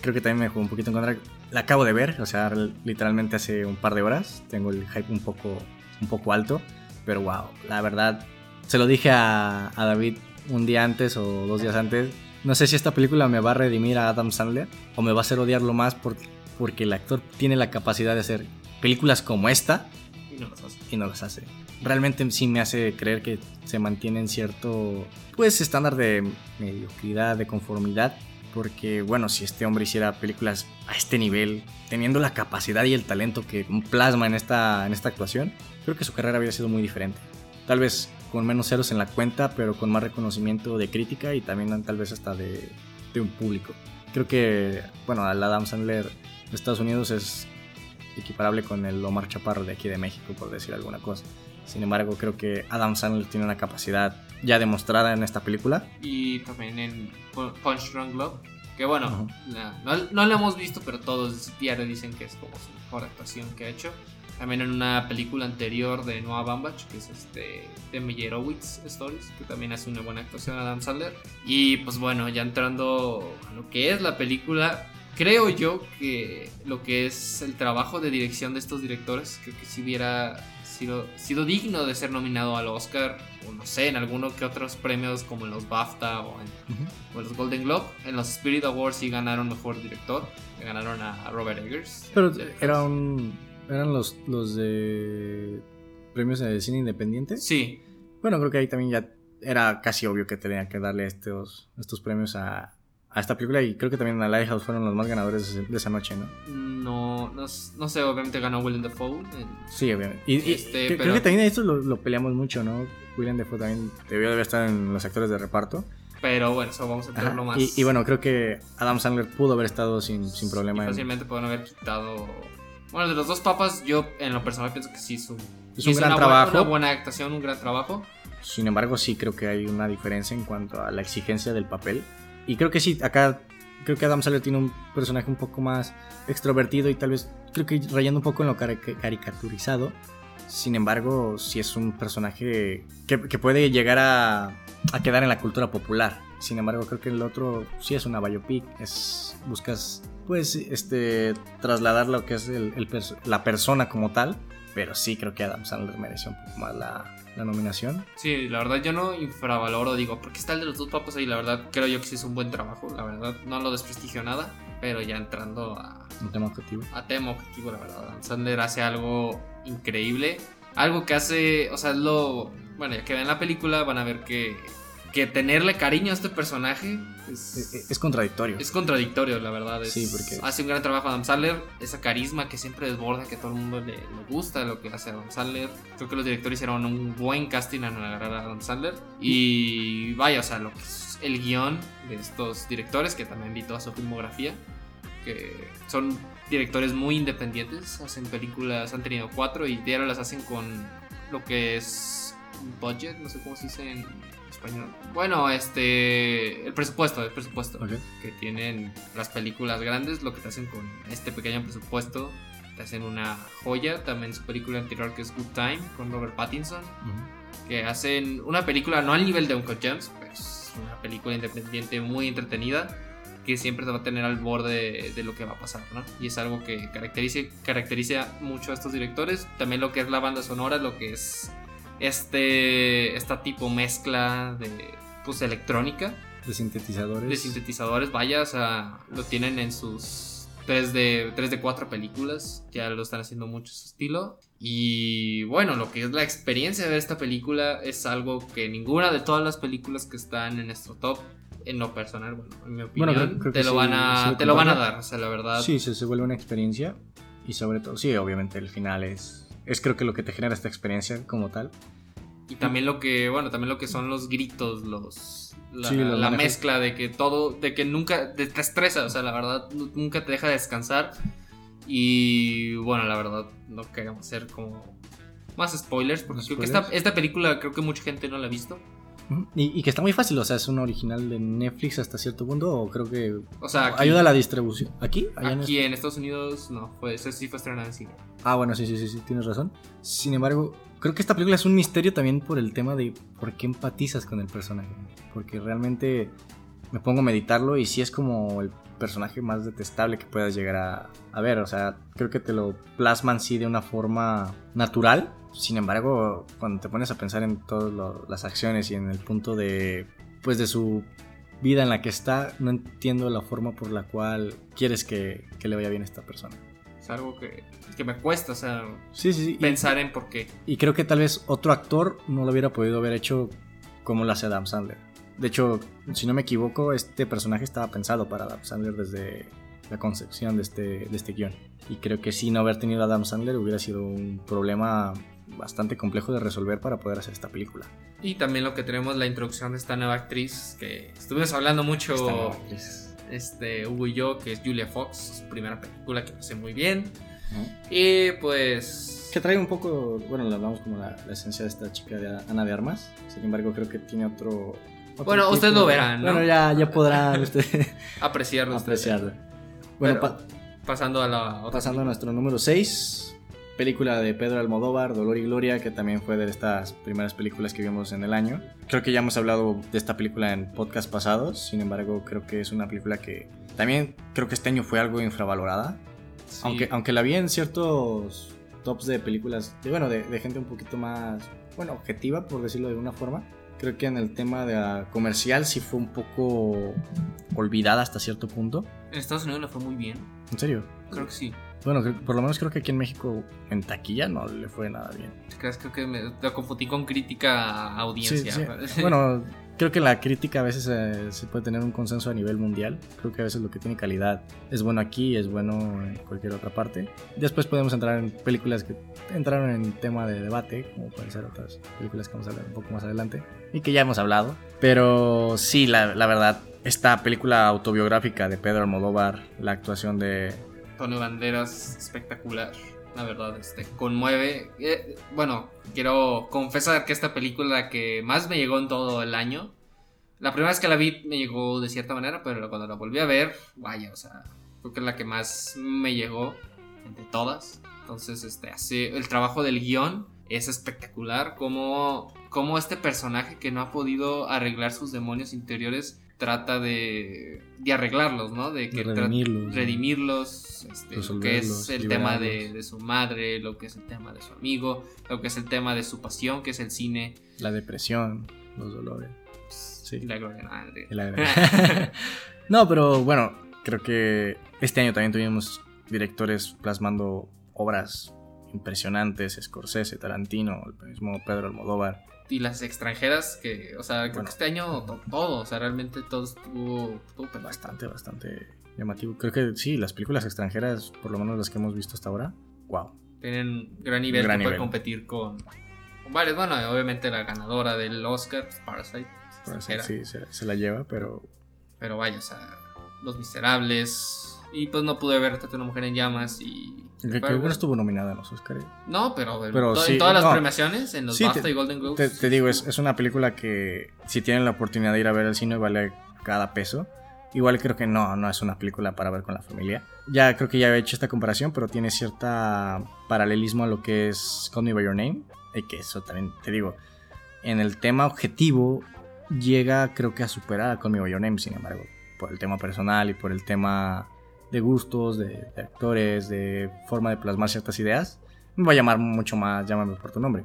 creo que también me jugó un poquito en contra. La acabo de ver, o sea, literalmente hace un par de horas. Tengo el hype un poco, un poco alto. Pero wow, la verdad, se lo dije a, a David un día antes o dos días antes. No sé si esta película me va a redimir a Adam Sandler o me va a hacer odiarlo más por- porque el actor tiene la capacidad de hacer películas como esta Y no las hace. Realmente sí me hace creer que se mantiene en cierto pues estándar de mediocridad, de conformidad, Porque, bueno, si este hombre hiciera películas a este nivel, teniendo la capacidad y el talento que plasma en esta, en esta actuación, creo que su carrera habría sido muy diferente. Tal vez con menos ceros en la cuenta, pero con más reconocimiento de crítica y también tal vez hasta de, de un público. Creo que, bueno, al Adam Sandler de Estados Unidos es equiparable con el Omar Chaparro de aquí de México, por decir alguna cosa. Sin embargo, creo que Adam Sandler tiene una capacidad ya demostrada en esta película. Y también en Punch Drunk Love. Que bueno, no, no, lo hemos visto, pero todos ya le dicen que es como su mejor actuación que ha hecho. También en una película anterior de Noah Baumbach, que es este de Meyerowitz Stories, que también hace una buena actuación Adam Sandler. Y pues bueno, ya entrando a lo que es la película, creo yo que lo que es el trabajo de dirección de estos directores, creo que si hubiera sido, sido digno de ser nominado al Oscar, o no sé, en alguno que otros premios como en los BAFTA o en, los Golden Globe. En los Spirit Awards sí ganaron mejor director, ganaron a Robert Eggers. Pero eran, eran los, los de premios de cine independiente. Sí. Bueno, creo que ahí también ya era casi obvio que tenía que darle estos, estos premios a, a esta película y creo que también a Lighthouse fueron los más ganadores de esa noche, ¿no? No, no, no sé, obviamente ganó Willem Dafoe. Sí, obviamente. Y, este, creo que también esto lo, peleamos mucho, ¿no? Willem Dafoe también debió de estar en los actores de reparto. Pero bueno, eso vamos a entrarlo más. Y, bueno, creo que Adam Sandler pudo haber estado sin, sin problema. Y fácilmente pueden haber quitado. Bueno, de los dos papas, yo en lo personal pienso que sí es un, es un gran trabajo. una buena actuación, un gran trabajo. Sin embargo, sí creo que hay una diferencia en cuanto a la exigencia del papel. Y creo que sí, acá creo que Adam Sandler tiene un personaje un poco más extrovertido y tal vez creo que rayando un poco en lo caricaturizado. Sin embargo, sí es un personaje que, puede llegar a, quedar en la cultura popular. Sin embargo, creo que el otro sí es una biopic. Es, buscas, pues, este, trasladar lo que es la persona como tal. Pero sí creo que Adam Sandler mereció un poco más la, la nominación. Sí, la verdad yo no infravaloro, digo, porque está el de los dos papas ahí, la verdad creo yo que sí es un buen trabajo, la verdad no lo desprestigio nada, pero ya entrando a... Un tema objetivo. A tema objetivo, la verdad. Sandler hace algo increíble, algo que hace, o sea, lo... Bueno, ya que ven la película van a ver que que tenerle cariño a este personaje es, es, contradictorio. Es contradictorio, la verdad. sí, porque hace un gran trabajo Adam Sandler, esa carisma que siempre desborda, que todo el mundo le, gusta lo que hace Adam Sandler. Creo que los directores hicieron un buen casting en agarrar a Adam Sandler. Y vaya, o sea, lo que es el guion de estos directores, que también vi toda su filmografía, que son directores muy independientes, hacen películas, han tenido cuatro y ahora las hacen con lo que es budget, no sé cómo se dice en español. Bueno, este. El presupuesto, el presupuesto que tienen las películas grandes, lo que te hacen con este pequeño presupuesto, te hacen una joya. También su película anterior que es Good Time con Robert Pattinson, que hacen una película no al nivel de Uncle James, pero es una película independiente muy entretenida que siempre te va a tener al borde de, lo que va a pasar, ¿no? Y es algo que caracteriza, caracteriza mucho a estos directores. También lo que es la banda sonora, lo que es este, esta tipo mezcla de pues electrónica. De sintetizadores. De sintetizadores, vaya, o sea, lo tienen en sus 3 de, 3 de 4 películas, ya lo están haciendo mucho su estilo. Y bueno, lo que es la experiencia de ver esta película es algo que ninguna de todas las películas que están en nuestro top, en lo personal, bueno, en mi opinión, te, lo, van a, te lo van a dar, o sea, la verdad. Sí, se, se vuelve una experiencia y sobre todo, sí, obviamente el final es es creo que lo que te genera esta experiencia como tal. Y también lo que, bueno, también lo que son los gritos, los la, mezcla de que todo, de que nunca te, estresa, o sea, la verdad, nunca te deja descansar. Y bueno, la verdad, no queremos hacer como más spoilers, porque creo que esta, esta película creo que mucha gente no la ha visto. Y, que está muy fácil, o sea, es un original de Netflix hasta cierto punto, o creo que o sea, ayuda a la distribución. ¿Aquí? aquí en, Estados Unidos no, fue, sí fue estrenada en cine. Ah, bueno, sí, sí, sí, sí, tienes razón. Sin embargo, creo que esta película es un misterio también por el tema de por qué empatizas con el personaje. Porque realmente me pongo a meditarlo y sí es como el personaje más detestable que puedas llegar a, a ver. O sea, creo que te lo plasman sí de una forma natural sin embargo, cuando te pones a pensar en todas las acciones y en el punto de, pues, de su vida en la que está, no entiendo la forma por la cual quieres que, le vaya bien a esta persona. Es algo que, me cuesta, o sea, sí, sí, pensar en por qué. Y creo que tal vez otro actor no lo hubiera podido haber hecho como lo hace Adam Sandler. De hecho, si no me equivoco, este personaje estaba pensado para Adam Sandler desde la concepción de este, de este guion. Y creo que si no haber tenido a Adam Sandler hubiera sido un problema bastante complejo de resolver para poder hacer esta película. Y también lo que tenemos la introducción de esta nueva actriz que estuvimos hablando mucho este Hugo y yo, que es Julia Fox, su primera película que lo hace muy bien. Y pues Que trae un poco, bueno, le hablamos como la, la esencia de esta chica de Ana de Armas. Sin embargo, creo que tiene otro. Bueno, tipo ustedes lo verán, ¿no? Bueno, ya, ya podrán ustedes apreciarlo. apreciarlo. Bueno, pa- Pasando a la otra. pasando a nuestro número 6, película de Pedro Almodóvar, Dolor y Gloria, que también fue de estas primeras películas que vimos en el año. Creo que ya hemos hablado de esta película en podcast pasados, sin embargo, creo que es una película que también creo que este año fue algo infravalorada. Sí. Aunque, aunque la vi en ciertos tops de películas, de, bueno, de, de gente un poquito más, bueno, objetiva, por decirlo de alguna forma. Creo que en el tema de la comercial sí fue un poco olvidada hasta cierto punto. En Estados Unidos le fue muy bien. En serio. Creo que sí. Bueno, por lo menos creo que aquí en México en taquilla no le fue nada bien. Creo que me lo confundí con crítica a audiencia. Sí, sí. Bueno, creo que la crítica a veces eh, se puede tener un consenso a nivel mundial. Creo que a veces lo que tiene calidad es bueno aquí, es bueno en cualquier otra parte. Después podemos entrar en películas que entraron en tema de debate, como pueden ser otras películas que vamos a hablar un poco más adelante y que ya hemos hablado. Pero sí, la, la verdad, esta película autobiográfica de Pedro Almodóvar, la actuación de... Antonio Banderas, espectacular. La verdad, este, conmueve. Eh, bueno, quiero confesar que esta película la que más me llegó en todo el año. La primera vez que la vi me llegó de cierta manera, pero cuando la volví a ver, vaya, o sea, creo que es la que más me llegó entre todas. Entonces, este, el trabajo del guion es espectacular. Como este personaje que no ha podido arreglar sus demonios interiores trata de, de arreglarlos, ¿no? De que redimirlos. redimirlos, este, lo que es el tema de, su madre, lo que es el tema de su amigo, lo que es el tema de su pasión, que es el cine. La depresión, los dolores. Sí. Y la gloria la- no, pero bueno, creo que este año también tuvimos directores plasmando obras impresionantes, Scorsese, Tarantino, el mismo Pedro Almodóvar. Y las extranjeras que, o sea, creo Bueno. que este año to- todo, o sea, realmente todo estuvo. Bastante, bastante llamativo. Creo que sí, las películas extranjeras, por lo menos las que hemos visto hasta ahora, wow. Tienen gran nivel Gran que puede competir con, con varios. Bueno, obviamente la ganadora del Oscar, Parasite, extranjera. Sí, se, se la lleva, pero pero vaya, o sea, Los Miserables. Y pues no pude ver Tatu una mujer en llamas y... que, que no estuvo nominada en los Oscars. No, pero, en Pero to- sí, en todas las no. premiaciones, en los Sí, BAFTA te- y Golden Globes. Te, te digo, es, es una película que si tienen la oportunidad de ir a ver al cine vale cada peso. Igual creo que no, no es una película para ver con la familia. Ya creo que ya he hecho esta comparación, pero tiene cierta paralelismo a lo que es Call Me By Your Name. Y que eso también, te digo, en el tema objetivo llega creo que a superar a Call Me By Your Name, sin embargo, por el tema personal y por el tema de gustos, de, de actores, de forma de plasmar ciertas ideas, me va a llamar mucho más Llámame por tu nombre.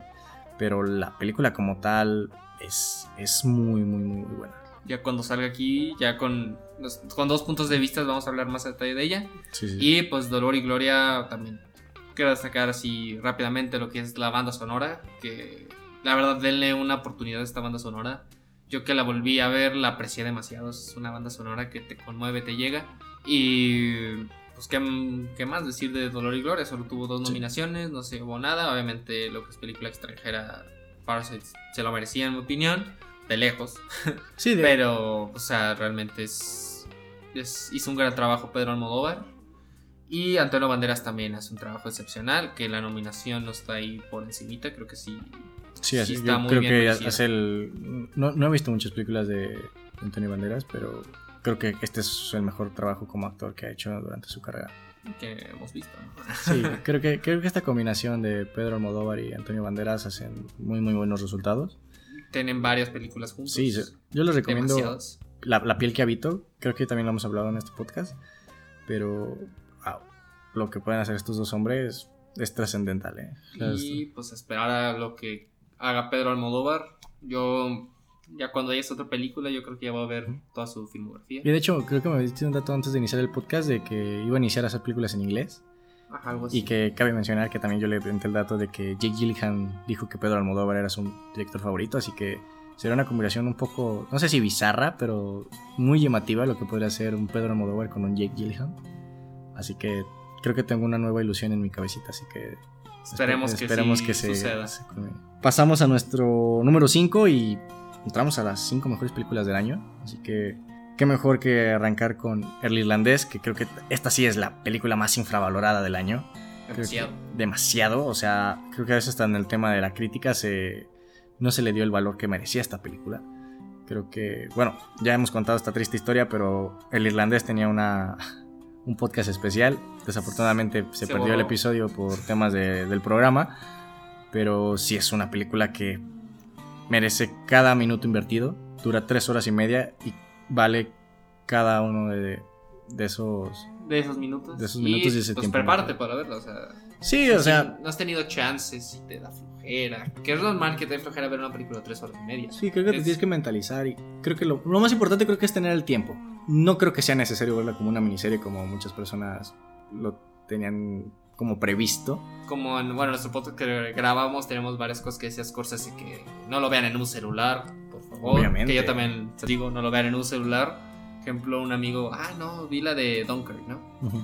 Pero la película como tal es, es muy, muy, muy, muy buena. Ya cuando salga aquí, ya con, los- con dos puntos de vista vamos a hablar más a detalle de ella. Sí, sí. Y pues Dolor y Gloria también. Quiero destacar así rápidamente lo que es la banda sonora. Que la verdad, denle una oportunidad a esta banda sonora. Yo que la volví a ver, la aprecié demasiado. Es una banda sonora que te conmueve, te llega. Y pues, ¿qué, qué más decir de Dolor y Gloria? Solo tuvo dos Sí. nominaciones, no se llevó nada. Obviamente, lo que es película extranjera, Parasite se lo merecía, en mi opinión. De lejos. Sí, de- Pero, o sea, realmente es, es- hizo un gran trabajo Pedro Almodóvar. Y Antonio Banderas también hace un trabajo excepcional, que la nominación no está ahí por encimita, creo que sí. sí, así- está yo muy creo bien que es el... No, no he visto muchas películas de Antonio Banderas, pero creo que este es el mejor trabajo como actor que ha hecho durante su carrera. que hemos visto. ¿no? Sí, creo que, creo que esta combinación de Pedro Almodóvar y Antonio Banderas hacen muy, muy buenos resultados. Tienen varias películas juntos. Sí, yo les recomiendo la, La piel que habito. Creo que también lo hemos hablado en este podcast. Pero wow, lo que pueden hacer estos dos hombres es trascendental. ¿eh? Y pues esperar a lo que haga Pedro Almodóvar. Yo, ya cuando haya otra película, yo creo que ya va a ver toda su filmografía. Y de hecho, creo que me diste un dato antes de iniciar el podcast de que iba a iniciar a hacer películas en inglés. Ajá, algo así. Y que cabe mencionar que también yo le pregunté el dato de que Jake Gyllenhaal dijo que Pedro Almodóvar era su director favorito. Así que Sería una combinación un poco, no sé si bizarra, pero muy llamativa lo que podría ser un Pedro Almodóvar con un Jake Gyllenhaal. Así que creo que tengo una nueva ilusión en mi cabecita, así que esperemos, que, esperemos que se, suceda. Pasamos a nuestro número 5 y entramos a las 5 mejores películas del año, así que qué mejor que arrancar con El Irlandés, que creo que esta sí es la película más infravalorada del año. Demasiado. demasiado, o sea, creo que a veces hasta en el tema de la crítica se, no se le dio el valor que merecía esta película. Creo que, bueno, ya hemos contado esta triste historia, pero El Irlandés tenía una, un podcast especial. Desafortunadamente se, perdió el episodio por temas del programa, pero sí es una película que merece cada minuto invertido. Dura tres horas y media y vale cada uno de, esos de esos minutos. De esos minutos y, ese pues tiempo. prepárate para verla, o sea. Sí, o sea. no has tenido chances y te da flojera. Que es normal que te dé flojera ver una película de tres horas y media. Sí, creo que te tienes que mentalizar y creo que lo, lo, más importante creo que es tener el tiempo. No creo que sea necesario verla como una miniserie como muchas personas lo tenían como previsto. Como en, bueno, nuestro podcast que grabamos tenemos varias cosas que decía Scorsese que no lo vean en un celular, por favor. Obviamente. Que yo también digo, no lo vean en un celular ejemplo, un amigo, ah, no, vi la de Dunkirk, ¿no?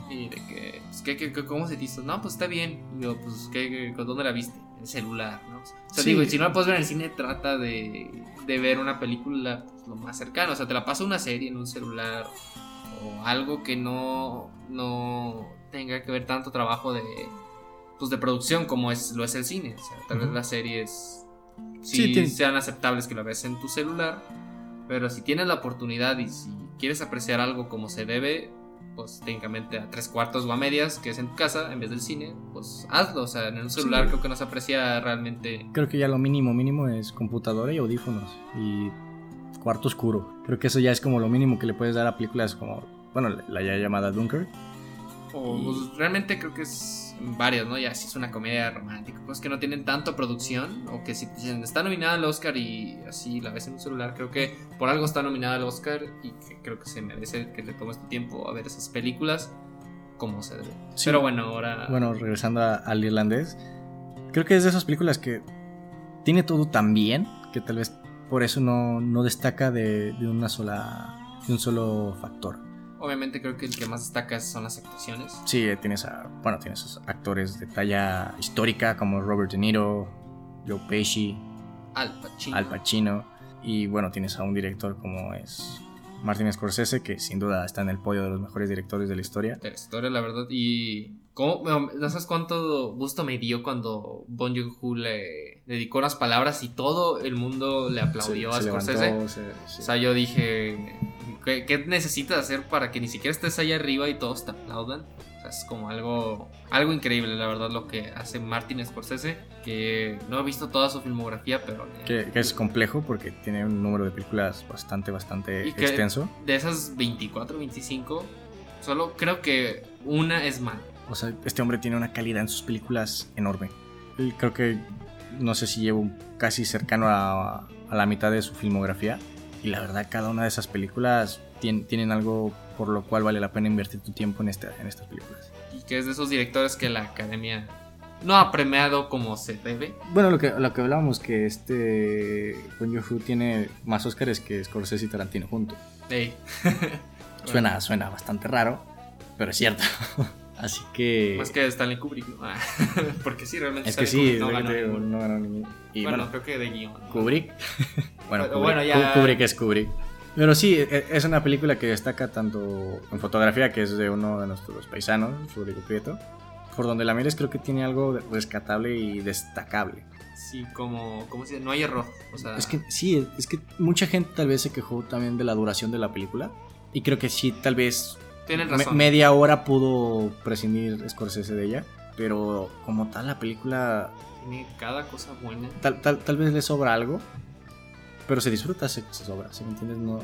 Y de que, pues, ¿qué, qué, cómo se te hizo? No, pues está bien. Y yo, pues, ¿qué, ¿dónde la viste? En el celular, ¿no? O sea, digo, si no la puedes ver en el cine, trata de, de ver una película pues, lo más cercano. O sea, te la paso una serie en un celular o algo que no, no tenga que ver tanto trabajo de, pues, de producción como es, lo es el cine. O sea, tal vez las series sí, sean aceptables que la ves en tu celular. Pero si tienes la oportunidad y si quieres apreciar algo como se debe, pues técnicamente a tres cuartos o a medias, que es en tu casa, en vez del cine, pues hazlo. O sea, en un celular creo que no se aprecia realmente. Creo que ya lo mínimo, mínimo es computadora y audífonos. Y cuarto oscuro. Creo que eso ya es como lo mínimo que le puedes dar a películas como, bueno, la ya llamada Dunker. O pues, realmente creo que es varias, ¿no? Ya si es una comedia romántica, cosas que no tienen tanto producción, o que si está nominada al Oscar y así la ves en un celular, creo que por algo está nominada al Oscar y que creo que se merece que le tomes tu tiempo a ver esas películas como se debe. Pero bueno, ahora... Bueno, regresando al irlandés, creo que es de esas películas que tiene todo tan bien que tal vez por eso no, no destaca de, de una sola, de un solo factor. Obviamente creo que el que más destaca son las actuaciones. Sí, eh, tienes a, bueno, tienes actores de talla histórica como Robert De Niro, Joe Pesci, Al Pacino. Al Pacino y bueno, tienes a un director como es Martin Scorsese que sin duda está en el podio de los mejores directores de la historia. De la historia, la verdad. Y ¿cómo, no sabes cuánto gusto me dio cuando Bon Joon-ho le dedicó unas palabras y todo el mundo le aplaudió a Scorsese. o sea, yo dije ¿Qué, necesitas hacer para que ni siquiera estés ahí arriba y todos te aplaudan? O sea, es como algo, algo increíble, la verdad, lo que hace Martin Scorsese, que no he visto toda su filmografía, pero... Que, es complejo porque tiene un número de películas bastante, bastante extenso. De esas 24, 25, solo creo que una es mala. O sea, este hombre tiene una calidad en sus películas enorme. Creo que, no sé si llevo casi cercano a, a la mitad de su filmografía y la verdad, cada una de esas películas tienen algo por lo cual vale la pena invertir tu tiempo en, este, en estas películas. Y que es de esos directores que la academia no ha premiado como se debe. Bueno, lo que, lo que hablábamos, que este Bong joon tiene más Oscars que Scorsese y Tarantino juntos. Sí. suena, suena bastante raro, pero es cierto. Así que. Más que Stanley Kubrick, Porque sí, realmente. Es que sí, no ganó, no ganó ningún. bueno, creo que de guion. Kubrick. bueno, Kubrick, es Kubrick. Pero sí, e, es una película que destaca tanto en fotografía, que es de uno de nuestros paisanos, Rodrigo Prieto. Por donde la mires, creo que tiene algo rescatable y destacable. Sí, como, ¿cómo se dice? No hay error. O sea... Es que sí, es que mucha gente tal vez se quejó también de la duración de la película. Y creo que sí, tal vez media hora pudo prescindir Scorsese de ella, pero como tal la película... Tiene cada cosa buena. Tal, tal, tal vez le sobra algo, pero se disfruta, se, sobra, ¿sí me entiendes? No,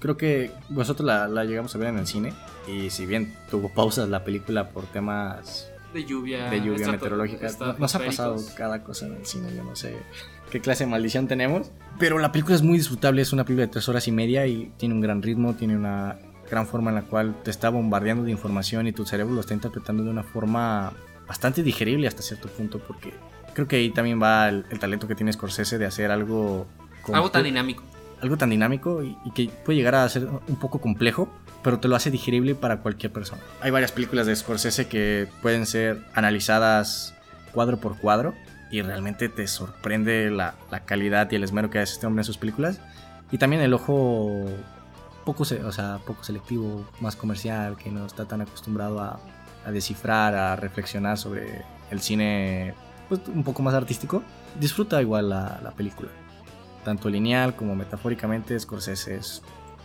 creo que nosotros la, llegamos a ver en el cine y si bien tuvo pausas la película por temas de lluvia, de lluvia meteorológica, nos ha pasado cada cosa en el cine, yo no sé qué clase de maldición tenemos, pero la película es muy disfrutable, es una película de tres horas y media y tiene un gran ritmo, tiene una gran forma en la cual te está bombardeando de información y tu cerebro lo está interpretando de una forma bastante digerible hasta cierto punto porque creo que ahí también va el, talento que tiene Scorsese de hacer algo Algo tan dinámico. Algo tan dinámico y, y que puede llegar a ser un poco complejo, pero te lo hace digerible para cualquier persona. Hay varias películas de Scorsese que pueden ser analizadas cuadro por cuadro y realmente te sorprende la, la calidad y el esmero que hace este hombre en sus películas. Y también el ojo poco, o sea, poco selectivo, más comercial, que no está tan acostumbrado a, a descifrar, a reflexionar sobre el cine pues, un poco más artístico, disfruta igual la, la película. Tanto lineal como metafóricamente, Scorsese es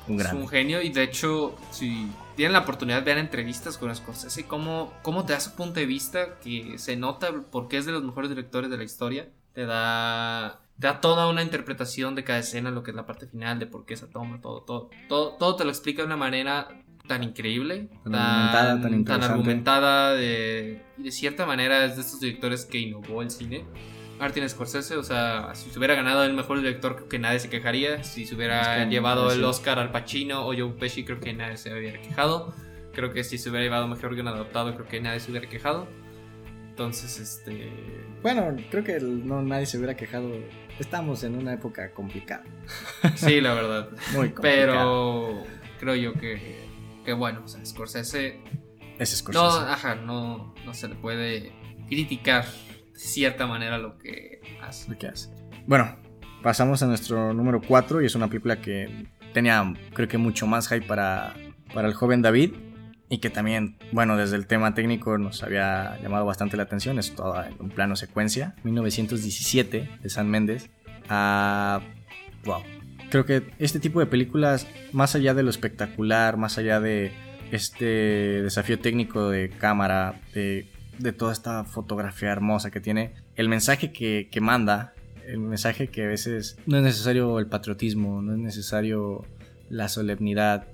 un Es gran. un genio y de hecho, si tienen la oportunidad de ver entrevistas con Scorsese, cómo, cómo te da su punto de vista, que se nota porque es de los mejores directores de la historia, te da, da toda una interpretación de cada escena, lo que es la parte final, de por qué esa toma, todo, todo, todo, todo te lo explica de una manera tan increíble, Tan argumentada, tan interesante. argumentada, de, y de cierta manera es de estos directores que innovó el cine. Martin Scorsese, o sea, si se hubiera ganado el mejor director, creo que nadie se quejaría. Si se hubiera Es que, llevado el Oscar al Pacino o Joe Pesci, creo que nadie se hubiera quejado. Creo que si se hubiera llevado mejor guion adaptado, creo que nadie se hubiera quejado. Entonces, este. Bueno, creo que no nadie se hubiera quejado. Estamos en una época complicada. Sí, la verdad. Muy complicada. Pero creo yo que, que bueno, o sea, Scorsese. Es No, Scorsese. ajá, no, no se le puede criticar de cierta manera lo que hace. lo que hace. Bueno, pasamos a nuestro número 4 y es una película que tenía creo que mucho más hype para, para el joven David y que también, bueno, desde el tema técnico nos había llamado bastante la atención, es toda en plano secuencia, 1917 de San Méndez. Ah, wow. Creo que este tipo de películas, más allá de lo espectacular, más allá de este desafío técnico de cámara, de, de toda esta fotografía hermosa que tiene, el mensaje que, que manda, el mensaje que a veces no es necesario el patriotismo, no es necesario la solemnidad,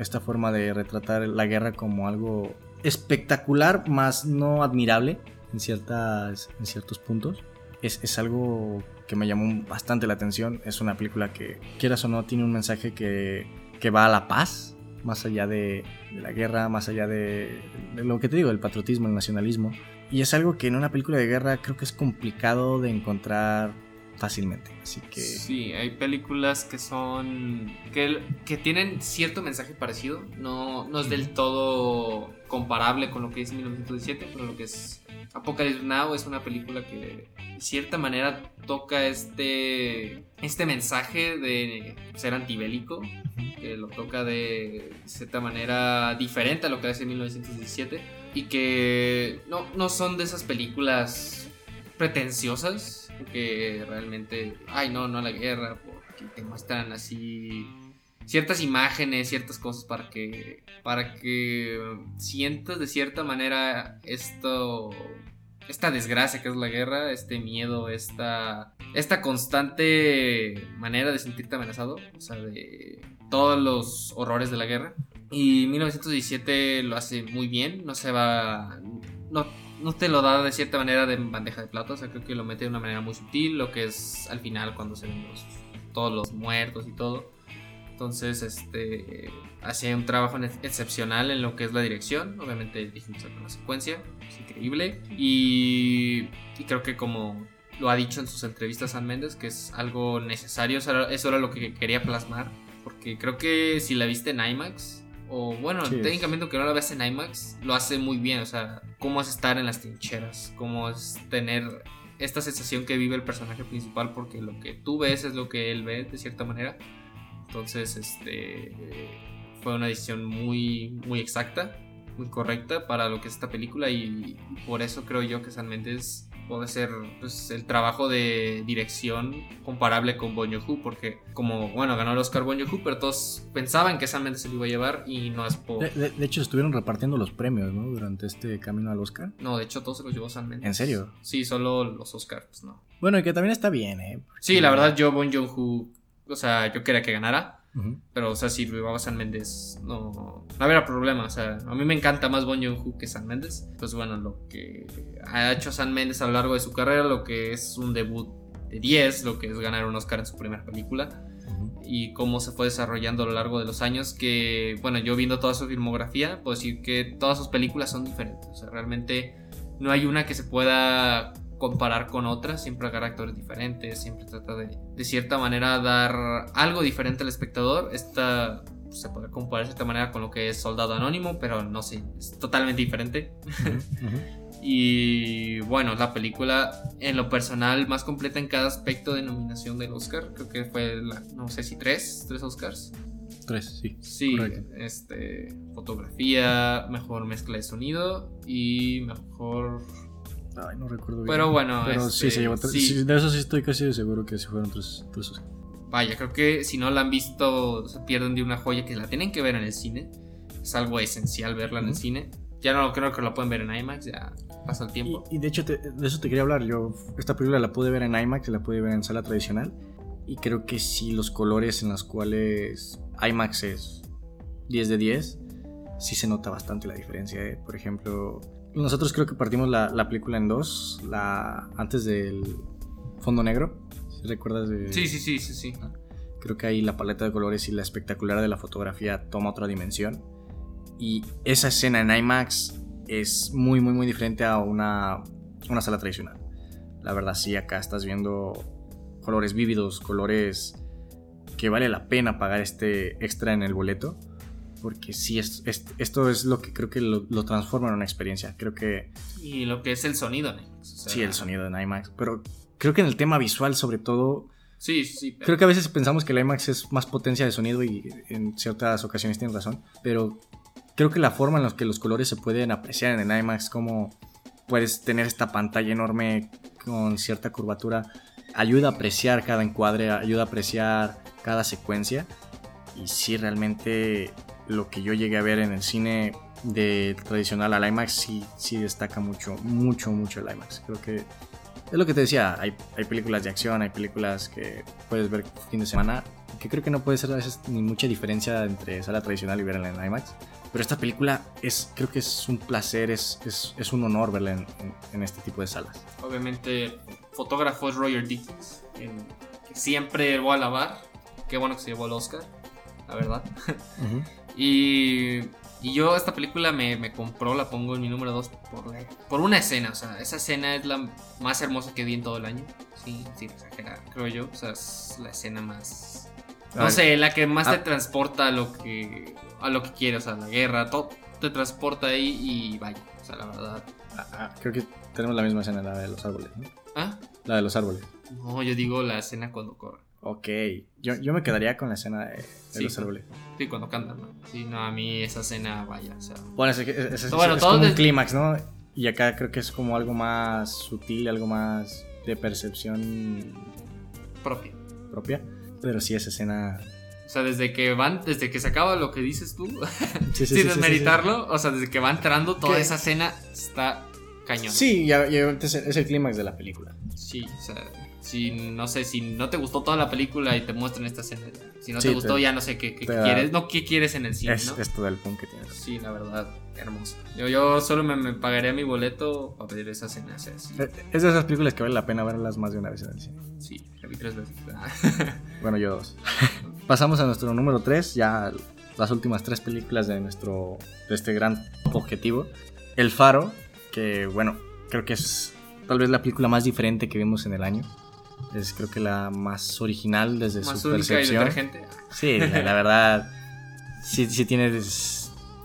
esta forma de retratar la guerra como algo espectacular, más no admirable en, ciertas, en ciertos puntos. Es, es algo que me llamó bastante la atención. Es una película que, quieras o no, tiene un mensaje que, que va a la paz, más allá de, la guerra, más allá de, de lo que te digo, el patriotismo, el nacionalismo. Y es algo que en una película de guerra creo que es complicado de encontrar fácilmente. Así que... Sí, hay películas que son. que, que tienen cierto mensaje parecido. No, no es del todo comparable con lo que es 1917, pero lo que es Apocalypse Now es una película que de cierta manera toca este. este mensaje de ser antibélico. Que lo toca de cierta manera diferente a lo que hace 1917. Y que no, no son de esas películas pretenciosas que realmente, ay no, no a la guerra, porque te muestran así ciertas imágenes, ciertas cosas para que para que sientas de cierta manera esto esta desgracia que es la guerra, este miedo, esta esta constante manera de sentirte amenazado, o sea, de todos los horrores de la guerra. Y 1917 lo hace muy bien, no se va no no te lo da de cierta manera de bandeja de plata, o sea, creo que lo mete de una manera muy sutil, lo que es al final cuando se ven todos los muertos y todo. Entonces, este, hace un trabajo excepcional en lo que es la dirección, obviamente dijimos con la secuencia, es increíble. Y, y creo que como lo ha dicho en sus entrevistas San Méndez, que es algo necesario, eso era, eso era lo que quería plasmar, porque creo que si la viste en IMAX, o bueno, Sí, técnicamente aunque no la veas en IMAX, lo hace muy bien, o sea, cómo es estar en las trincheras, cómo es tener esta sensación que vive el personaje principal, porque lo que tú ves es lo que él ve, de cierta manera. Entonces, este fue una decisión muy, muy exacta, muy correcta para lo que es esta película y por eso creo yo que San Méndez puede ser pues, el trabajo de dirección comparable con Bon Joon-ho porque como bueno ganó el Oscar Bon Joon-ho pero todos pensaban que San Méndez se lo iba a llevar y no es por De, de- de hecho, estuvieron repartiendo los premios, ¿no? Durante este camino al Oscar. no de hecho todos se los llevó San Méndez ¿En serio? sí solo los Oscars pues, no Bueno, y que también está bien, ¿eh? sí la verdad yo Bon Joon-ho o sea yo quería que ganara Pero, o sea, si llevaba San Méndez, no, no habría problema. O sea, a mí me encanta más Bon Joon-ho que San Méndez. Pues bueno, lo que ha hecho San Méndez a lo largo de su carrera, lo que es un debut de 10, lo que es ganar un Oscar en su primera película. Ujú. Y cómo se fue desarrollando a lo largo de los años. Que, bueno, yo viendo toda su filmografía, puedo decir que todas sus películas son diferentes. O sea, realmente no hay una que se pueda comparar con otras, siempre agarra actores diferentes, siempre trata de, de cierta manera, dar algo diferente al espectador. Esta se puede comparar de cierta manera con lo que es Soldado Anónimo, pero no sé, es totalmente diferente. y bueno, la película en lo personal más completa en cada aspecto de nominación del Oscar, creo que fue, la, no sé si tres, tres Oscars. Tres, sí. Sí, este, fotografía, mejor mezcla de sonido y mejor... Ay, no recuerdo bien. Pero bueno, Pero sí se llevó tres. de eso sí estoy casi seguro que se fueron tres, tres Oscars. Vaya, creo que si no la han visto, se pierden de una joya que la tienen que ver en el cine. Es algo esencial verla en el cine. Ya no creo que la pueden ver en IMAX, ya pasa el tiempo. Y, de hecho, de eso te quería hablar. Yo esta película la pude ver en IMAX, la pude ver en sala tradicional. Y creo que sí, los colores en los cuales IMAX es 10 de 10, sí se nota bastante la diferencia. ¿eh? Por ejemplo, nosotros creo que partimos la, la película en dos, la, antes del fondo negro ¿Recuerdas de.? Sí, sí, sí, sí, sí. Creo que ahí la paleta de colores y la espectacular de la fotografía toma otra dimensión. Y esa escena en IMAX es muy, muy, muy diferente a una, una sala tradicional. La verdad, sí, acá estás viendo colores vívidos, colores que vale la pena pagar este extra en el boleto. Porque sí, es, esto es lo que creo que lo, transforma en una experiencia. Creo que. Y lo que es el sonido en IMAX. sí, el sonido en IMAX. Pero creo que en el tema visual, sobre todo. Sí, sí. Creo que a veces pensamos que la IMAX es más potencia de sonido y en ciertas ocasiones tienen razón. Pero creo que la forma en la que los colores se pueden apreciar en el IMAX, como puedes tener esta pantalla enorme con cierta curvatura, ayuda a apreciar cada encuadre, ayuda a apreciar cada secuencia. Y sí, realmente lo que yo llegué a ver en el cine de tradicional al IMAX sí, sí destaca mucho, mucho, mucho el IMAX. Creo que es lo que te decía, hay, hay películas de acción, hay películas que puedes ver fin de semana, que creo que no puede ser a veces ni mucha diferencia entre sala tradicional y verla en IMAX. Pero esta película es, creo que es un placer, es, es, es un honor verla en, en, este tipo de salas. Obviamente, fotógrafo es Roger Dickens, que siempre voy a alabar. Qué bueno que se llevó el Oscar, la verdad. Y y yo esta película me, me, compró, la pongo en mi número 2 por, por una escena. O sea, esa escena es la más hermosa que vi en todo el año. Sí, sí, exagera, creo yo. O sea, es la escena más... No sé, la que más te ah. transporta a lo que a lo que quieres, o sea, la guerra, todo te transporta ahí y vaya, o sea, la verdad. Ah, ah, creo que tenemos la misma escena, la de los árboles, ¿no? ¿Ah? La de los árboles. No, yo digo la escena cuando corre. Ok, yo, yo me quedaría con la escena de, los árboles. Sí, cuando cantan, ¿no? Sí, no, a mí esa escena, vaya, o sea... Bueno, es, es, es, bueno, es como un clímax, ¿no? Y acá creo que es como algo más sutil, algo más de percepción... Propia. Propia. Pero sí, esa escena... O sea, desde que van, desde que se acaba lo que dices tú, sí, sí, sin desmeritarlo, o sea, desde que va entrando toda esa escena está cañón. Sí, y, es el clímax de la película. Sí, o sea, si no sé, si no te gustó toda la película y te muestran esta escena, si no te gustó ya no sé qué, quieres, no qué quieres en el cine, es, ¿no? Es todo el punto que tienes. Sí, la verdad, hermoso. Yo, yo solo me, me pagaría mi boleto para pedir esa escena. Eh, es de esas películas que vale la pena verlas más de una vez en el cine. Sí, la vi tres veces. bueno, yo dos. Pasamos a nuestro número 3, ya las últimas tres películas de nuestro de este gran objetivo. El Faro, que bueno, creo que es tal vez la película más diferente que vimos en el año. Es creo que la más original desde su percepción. sí, la, verdad, sí, sí tiene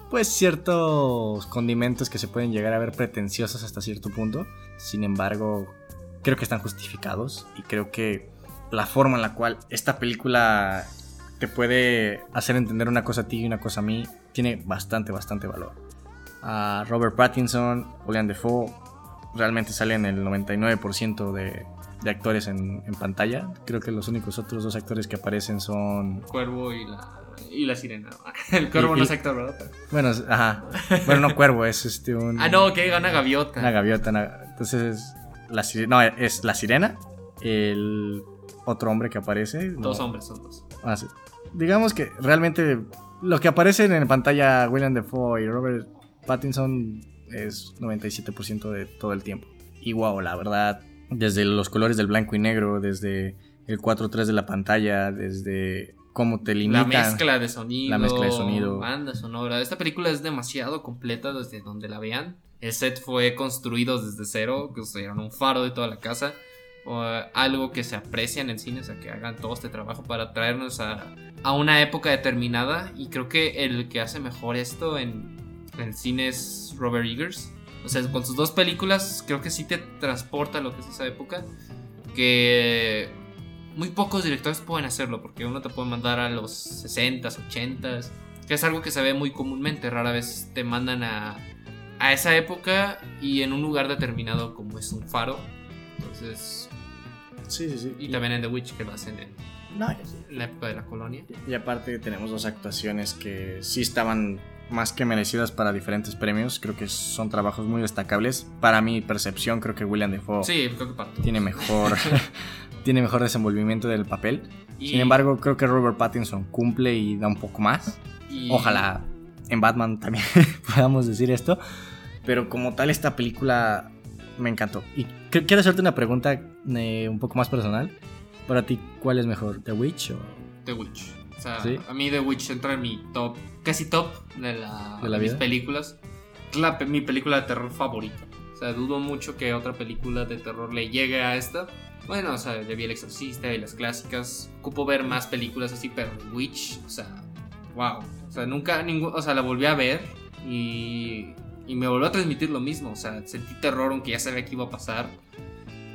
pues ciertos condimentos que se pueden llegar a ver pretenciosos hasta cierto punto. Sin embargo, creo que están justificados y creo que la forma en la cual esta película te puede hacer entender una cosa a ti y una cosa a mí tiene bastante, bastante valor. A Robert Pattinson, William Defoe, realmente salen el 99% de, de actores en, pantalla. Creo que los únicos otros dos actores que aparecen son. Cuervo y la, y la sirena. El cuervo no es actor, ¿verdad? Bueno, ajá. Bueno, no cuervo, es este un. Ah, no, que una gaviota. Una gaviota. Entonces, la no, es la sirena, el otro hombre que aparece. Dos hombres, son dos. Ah, sí. Digamos que realmente lo que aparece en pantalla William Defoe y Robert Pattinson es 97% de todo el tiempo. Y wow, la verdad, desde los colores del blanco y negro, desde el 4-3 de la pantalla, desde cómo te limitan. La mezcla de sonido. La mezcla de sonido. Banda sonora. Esta película es demasiado completa desde donde la vean. el set fue construido desde cero, que construyeron un faro de toda la casa, o algo que se aprecia en el cine, o sea, que hagan todo este trabajo para traernos a, a una época determinada. Y creo que el que hace mejor esto en, en el cine es Robert Eggers. O sea, con sus dos películas creo que sí te transporta lo que es esa época. Que muy pocos directores pueden hacerlo, porque uno te puede mandar a los 60s, 80s, que es algo que se ve muy comúnmente, rara vez te mandan a, a esa época y en un lugar determinado como es un faro. Entonces... Sí, sí, sí. Y también en The Witch, que lo hacen en, No, en la época de la colonia. y aparte tenemos dos actuaciones que sí estaban más que merecidas para diferentes premios. Creo que son trabajos muy destacables. Para mi percepción, creo que William Defoe Sí, creo que para todos. tiene mejor tiene mejor desenvolvimiento del papel. Y- Sin embargo, creo que Robert Pattinson cumple y da un poco más. y- Ojalá en Batman también podamos decir esto. Pero como tal, esta película me encantó. Y qu- quiero hacerte una pregunta eh, un poco más personal. Para ti, ¿cuál es mejor? ¿The Witch o The Witch. Sea, Sí. a mí The Witch entra en mi top, casi top de, la, ¿De la mis vida? películas. Es la, mi película de terror favorita. O sea, dudo mucho que otra película de terror le llegue a esta. Bueno, o sea, ya vi El Exorcista y las clásicas. Ocupo ver más películas así, pero The Witch, o sea, wow. O sea, nunca, ningún, o sea, la volví a ver y, y me volvió a transmitir lo mismo. O sea, sentí terror aunque ya sabía que iba a pasar.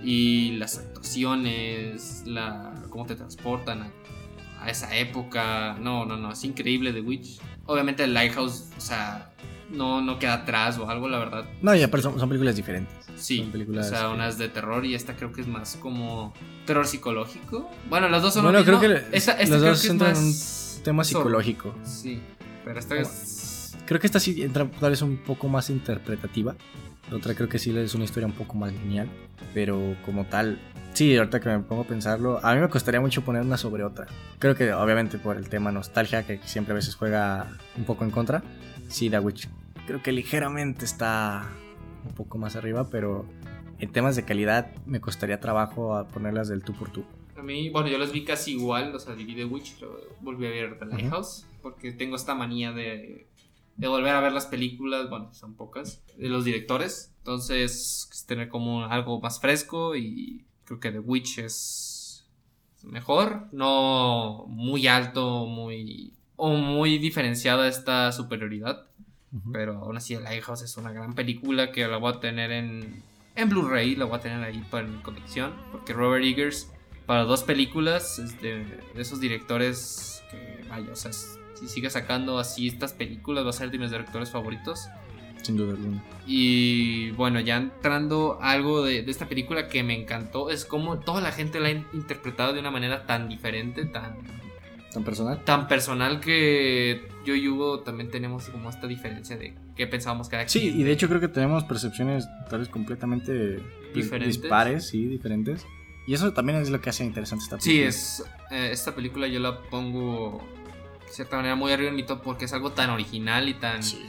Y las actuaciones, la, cómo te transportan a a esa época. No, no, no, es increíble The Witch. Obviamente el Lighthouse, o sea, no, no queda atrás o algo, la verdad. No, ya, pero son, son películas diferentes. Sí, Son películas o sea, que- una es de terror y esta creo que es más como terror psicológico. Bueno, las dos son Bueno, mismo. creo que esta, esta creo dos que es entran en un más Tema psicológico. Sí, pero esta es Creo que esta sí entra tal vez un poco más interpretativa. La otra creo que sí es una historia un poco más lineal. Pero como tal, sí, ahorita que me pongo a pensarlo, a mí me costaría mucho poner una sobre otra. Creo que obviamente por el tema nostalgia que siempre a veces juega un poco en contra. Sí, The Witch creo que ligeramente está un poco más arriba, pero en temas de calidad me costaría trabajo a ponerlas del tú por tú. A mí, bueno, yo las vi casi igual, o sea, dividí The Witch, lo volví a ver The Lighthouse, porque tengo esta manía de, de volver a ver las películas, bueno, son pocas, de los directores, entonces quise tener como algo más fresco y creo que The Witch es mejor, no muy alto, muy o muy diferenciada esta superioridad, pero aún así The Lighthouse es una gran película que la voy a tener en, en Blu-ray, la voy a tener ahí para mi colección, porque Robert Eggers para dos películas es de, de esos directores que, vaya, o sea, si sigue sacando así estas películas va a ser de mis directores favoritos. Sin duda alguna. Y bueno, ya entrando algo de, de esta película que me encantó, es como toda la gente la ha in- interpretado de una manera tan diferente, tan, ¿Tan personal? tan personal que yo y Hugo también tenemos como esta diferencia de qué pensábamos cada Sí, quien. y de hecho creo que tenemos percepciones tal vez completamente Diferentes. dispares, sí, diferentes. Y eso también es lo que hace interesante esta Sí, película. es, eh, esta película yo la pongo de cierta manera muy arriba en mi top porque es algo tan original y tan Sí.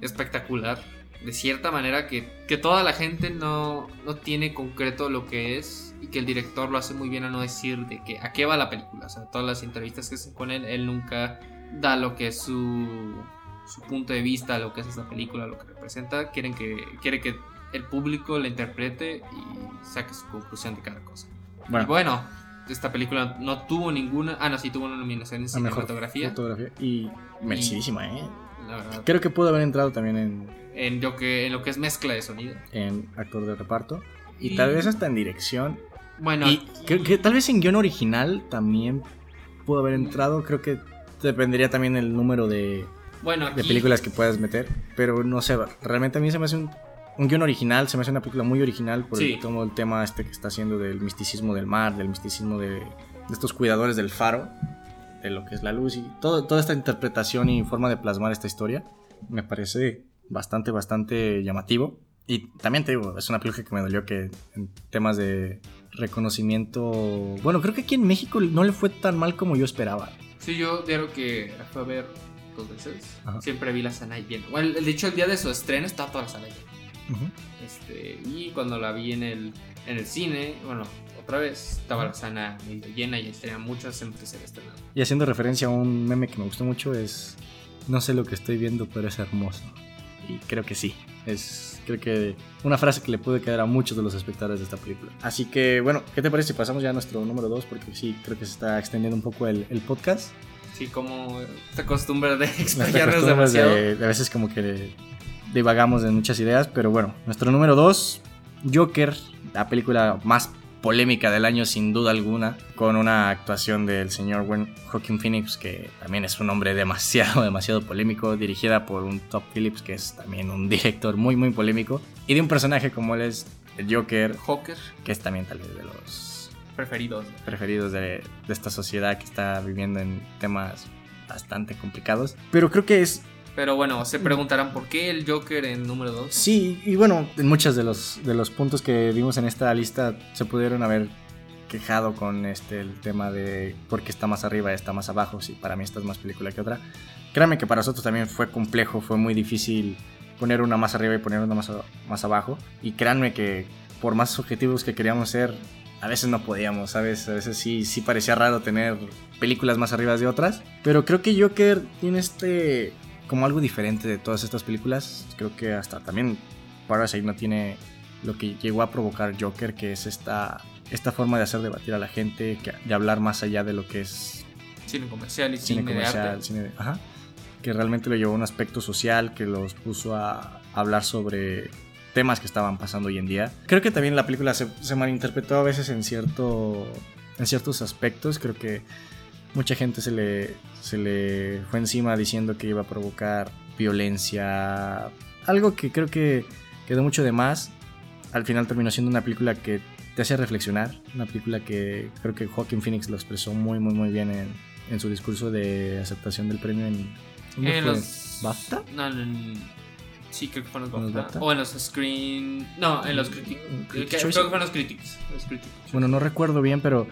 espectacular. De cierta manera que, que toda la gente no, no tiene concreto lo que es y que el director lo hace muy bien a no decir de que a qué va la película. O sea, todas las entrevistas que hacen con él, él nunca da lo que es su, su punto de vista, lo que es esta película, lo que representa. Quieren que, quiere que el público la interprete y saque su conclusión de cada cosa. Bueno, Y bueno, esta película no tuvo ninguna. Ah, no, sí tuvo una nominación en la mejor cinematografía. fotografía. Y merecidísima, ¿eh? La verdad. Creo que pudo haber entrado también en, En lo, que, en lo que es mezcla de sonido. en actor de reparto. Y, Y- tal vez hasta en dirección. Bueno, y aquí- creo que tal vez en guion original también pudo haber entrado. Creo que dependería también el número de, bueno, de películas que puedas meter. Pero no sé, realmente a mí se me hace un, un guion original, se me hace una película muy original por Sí. el, todo el tema este que está haciendo del misticismo del mar, del misticismo de, de estos cuidadores del faro, de lo que es la luz y todo, toda esta interpretación y forma de plasmar esta historia me parece bastante, bastante llamativo. Y también te digo, es una película que me dolió que en temas de reconocimiento, bueno, creo que aquí en México no le fue tan mal como yo esperaba. Sí, yo digo que la fui a ver dos veces. Ajá. Siempre vi la ahí llena. Bueno, de hecho, el día de su estreno estaba toda la llena. Este, y cuando la vi en el, en el cine, bueno, otra vez, estaba la sala medio llena y tenían muchas en que se había estrenado. Y haciendo referencia a un meme que me gustó mucho es, no sé lo que estoy viendo, pero es hermoso. Y creo que sí. Es creo que una frase que le puede quedar a muchos de los espectadores de esta película. Así que, bueno, ¿qué te parece si pasamos ya a nuestro número 2? Porque sí, creo que se está extendiendo un poco el, el podcast. Sí, como esta costumbre de explayarnos demasiado. de, de a veces como que divagamos en muchas ideas, pero bueno, nuestro número 2, Joker, la película más polémica del año sin duda alguna, con una actuación del señor Wen- Joaquin Phoenix, que también es un hombre demasiado, demasiado polémico, dirigida por un Top Phillips, que es también un director muy, muy polémico, y de un personaje como él es el Joker, Joker que es también tal vez de los preferidos. preferidos de, de esta sociedad que está viviendo en temas bastante complicados, pero creo que es Pero bueno, se preguntarán por qué el Joker en número 2. Sí, y bueno, en muchos de los, de los puntos que vimos en esta lista se pudieron haber quejado con este el tema de por qué está más arriba está más abajo, si para mí esta es más película que otra. Créanme que para nosotros también fue complejo, fue muy difícil poner una más arriba y poner una más, más abajo. Y créanme que por más objetivos que queríamos ser, a veces no podíamos, ¿sabes? A veces sí, sí parecía raro tener películas más arriba de otras. Pero creo que Joker tiene este como algo diferente de todas estas películas. Creo que hasta también Parasite no tiene lo que llegó a provocar Joker, que es esta, esta forma de hacer debatir a la gente, que- de hablar más allá de lo que es Cine comercial y cine, cine, de comercial, arte. cine de- ajá, que realmente lo llevó a un aspecto social, que los puso a hablar sobre temas que estaban pasando hoy en día. Creo que también la película se, se malinterpretó a veces en, cierto, en ciertos aspectos, creo que mucha gente se le, se le fue encima diciendo que iba a provocar violencia, algo que creo que quedó mucho de más. Al final terminó siendo una película que te hace reflexionar, una película que creo que Joaquin Phoenix lo expresó muy, muy, muy bien en, en su discurso de aceptación del premio en... ¿dónde fue? los. ¿BAFTA? No, en- Sí, creo que fueron ¿En los BAFTA. O en los Screen. No, en los Critics. Creo que fueron. Los Critics. Bueno, no recuerdo bien, pero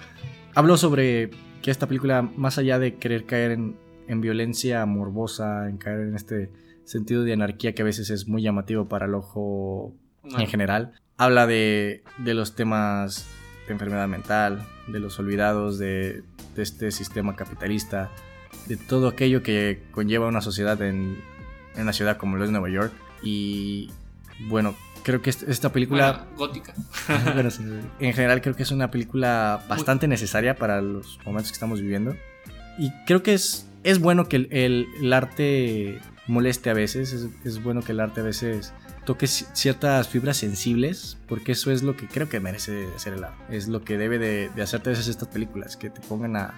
habló sobre que esta película, más allá de querer caer en, en violencia morbosa, en caer en este sentido de anarquía que a veces es muy llamativo para el ojo No. en general, habla de, de los temas de enfermedad mental, de los olvidados de, de este sistema capitalista, de todo aquello que conlleva una sociedad en, en una ciudad como lo es Nueva York. Y bueno, creo que est- esta película... Bueno, gótica. Bueno, sí, en general creo que es una película bastante necesaria para los momentos que estamos viviendo. Y creo que es, es bueno que el, el- el arte moleste a veces, es, es bueno que el arte a veces toque ci- ciertas fibras sensibles, porque eso es lo que creo que merece ser el arte. Es lo que debe de, de hacerte a veces estas películas, que te pongan a,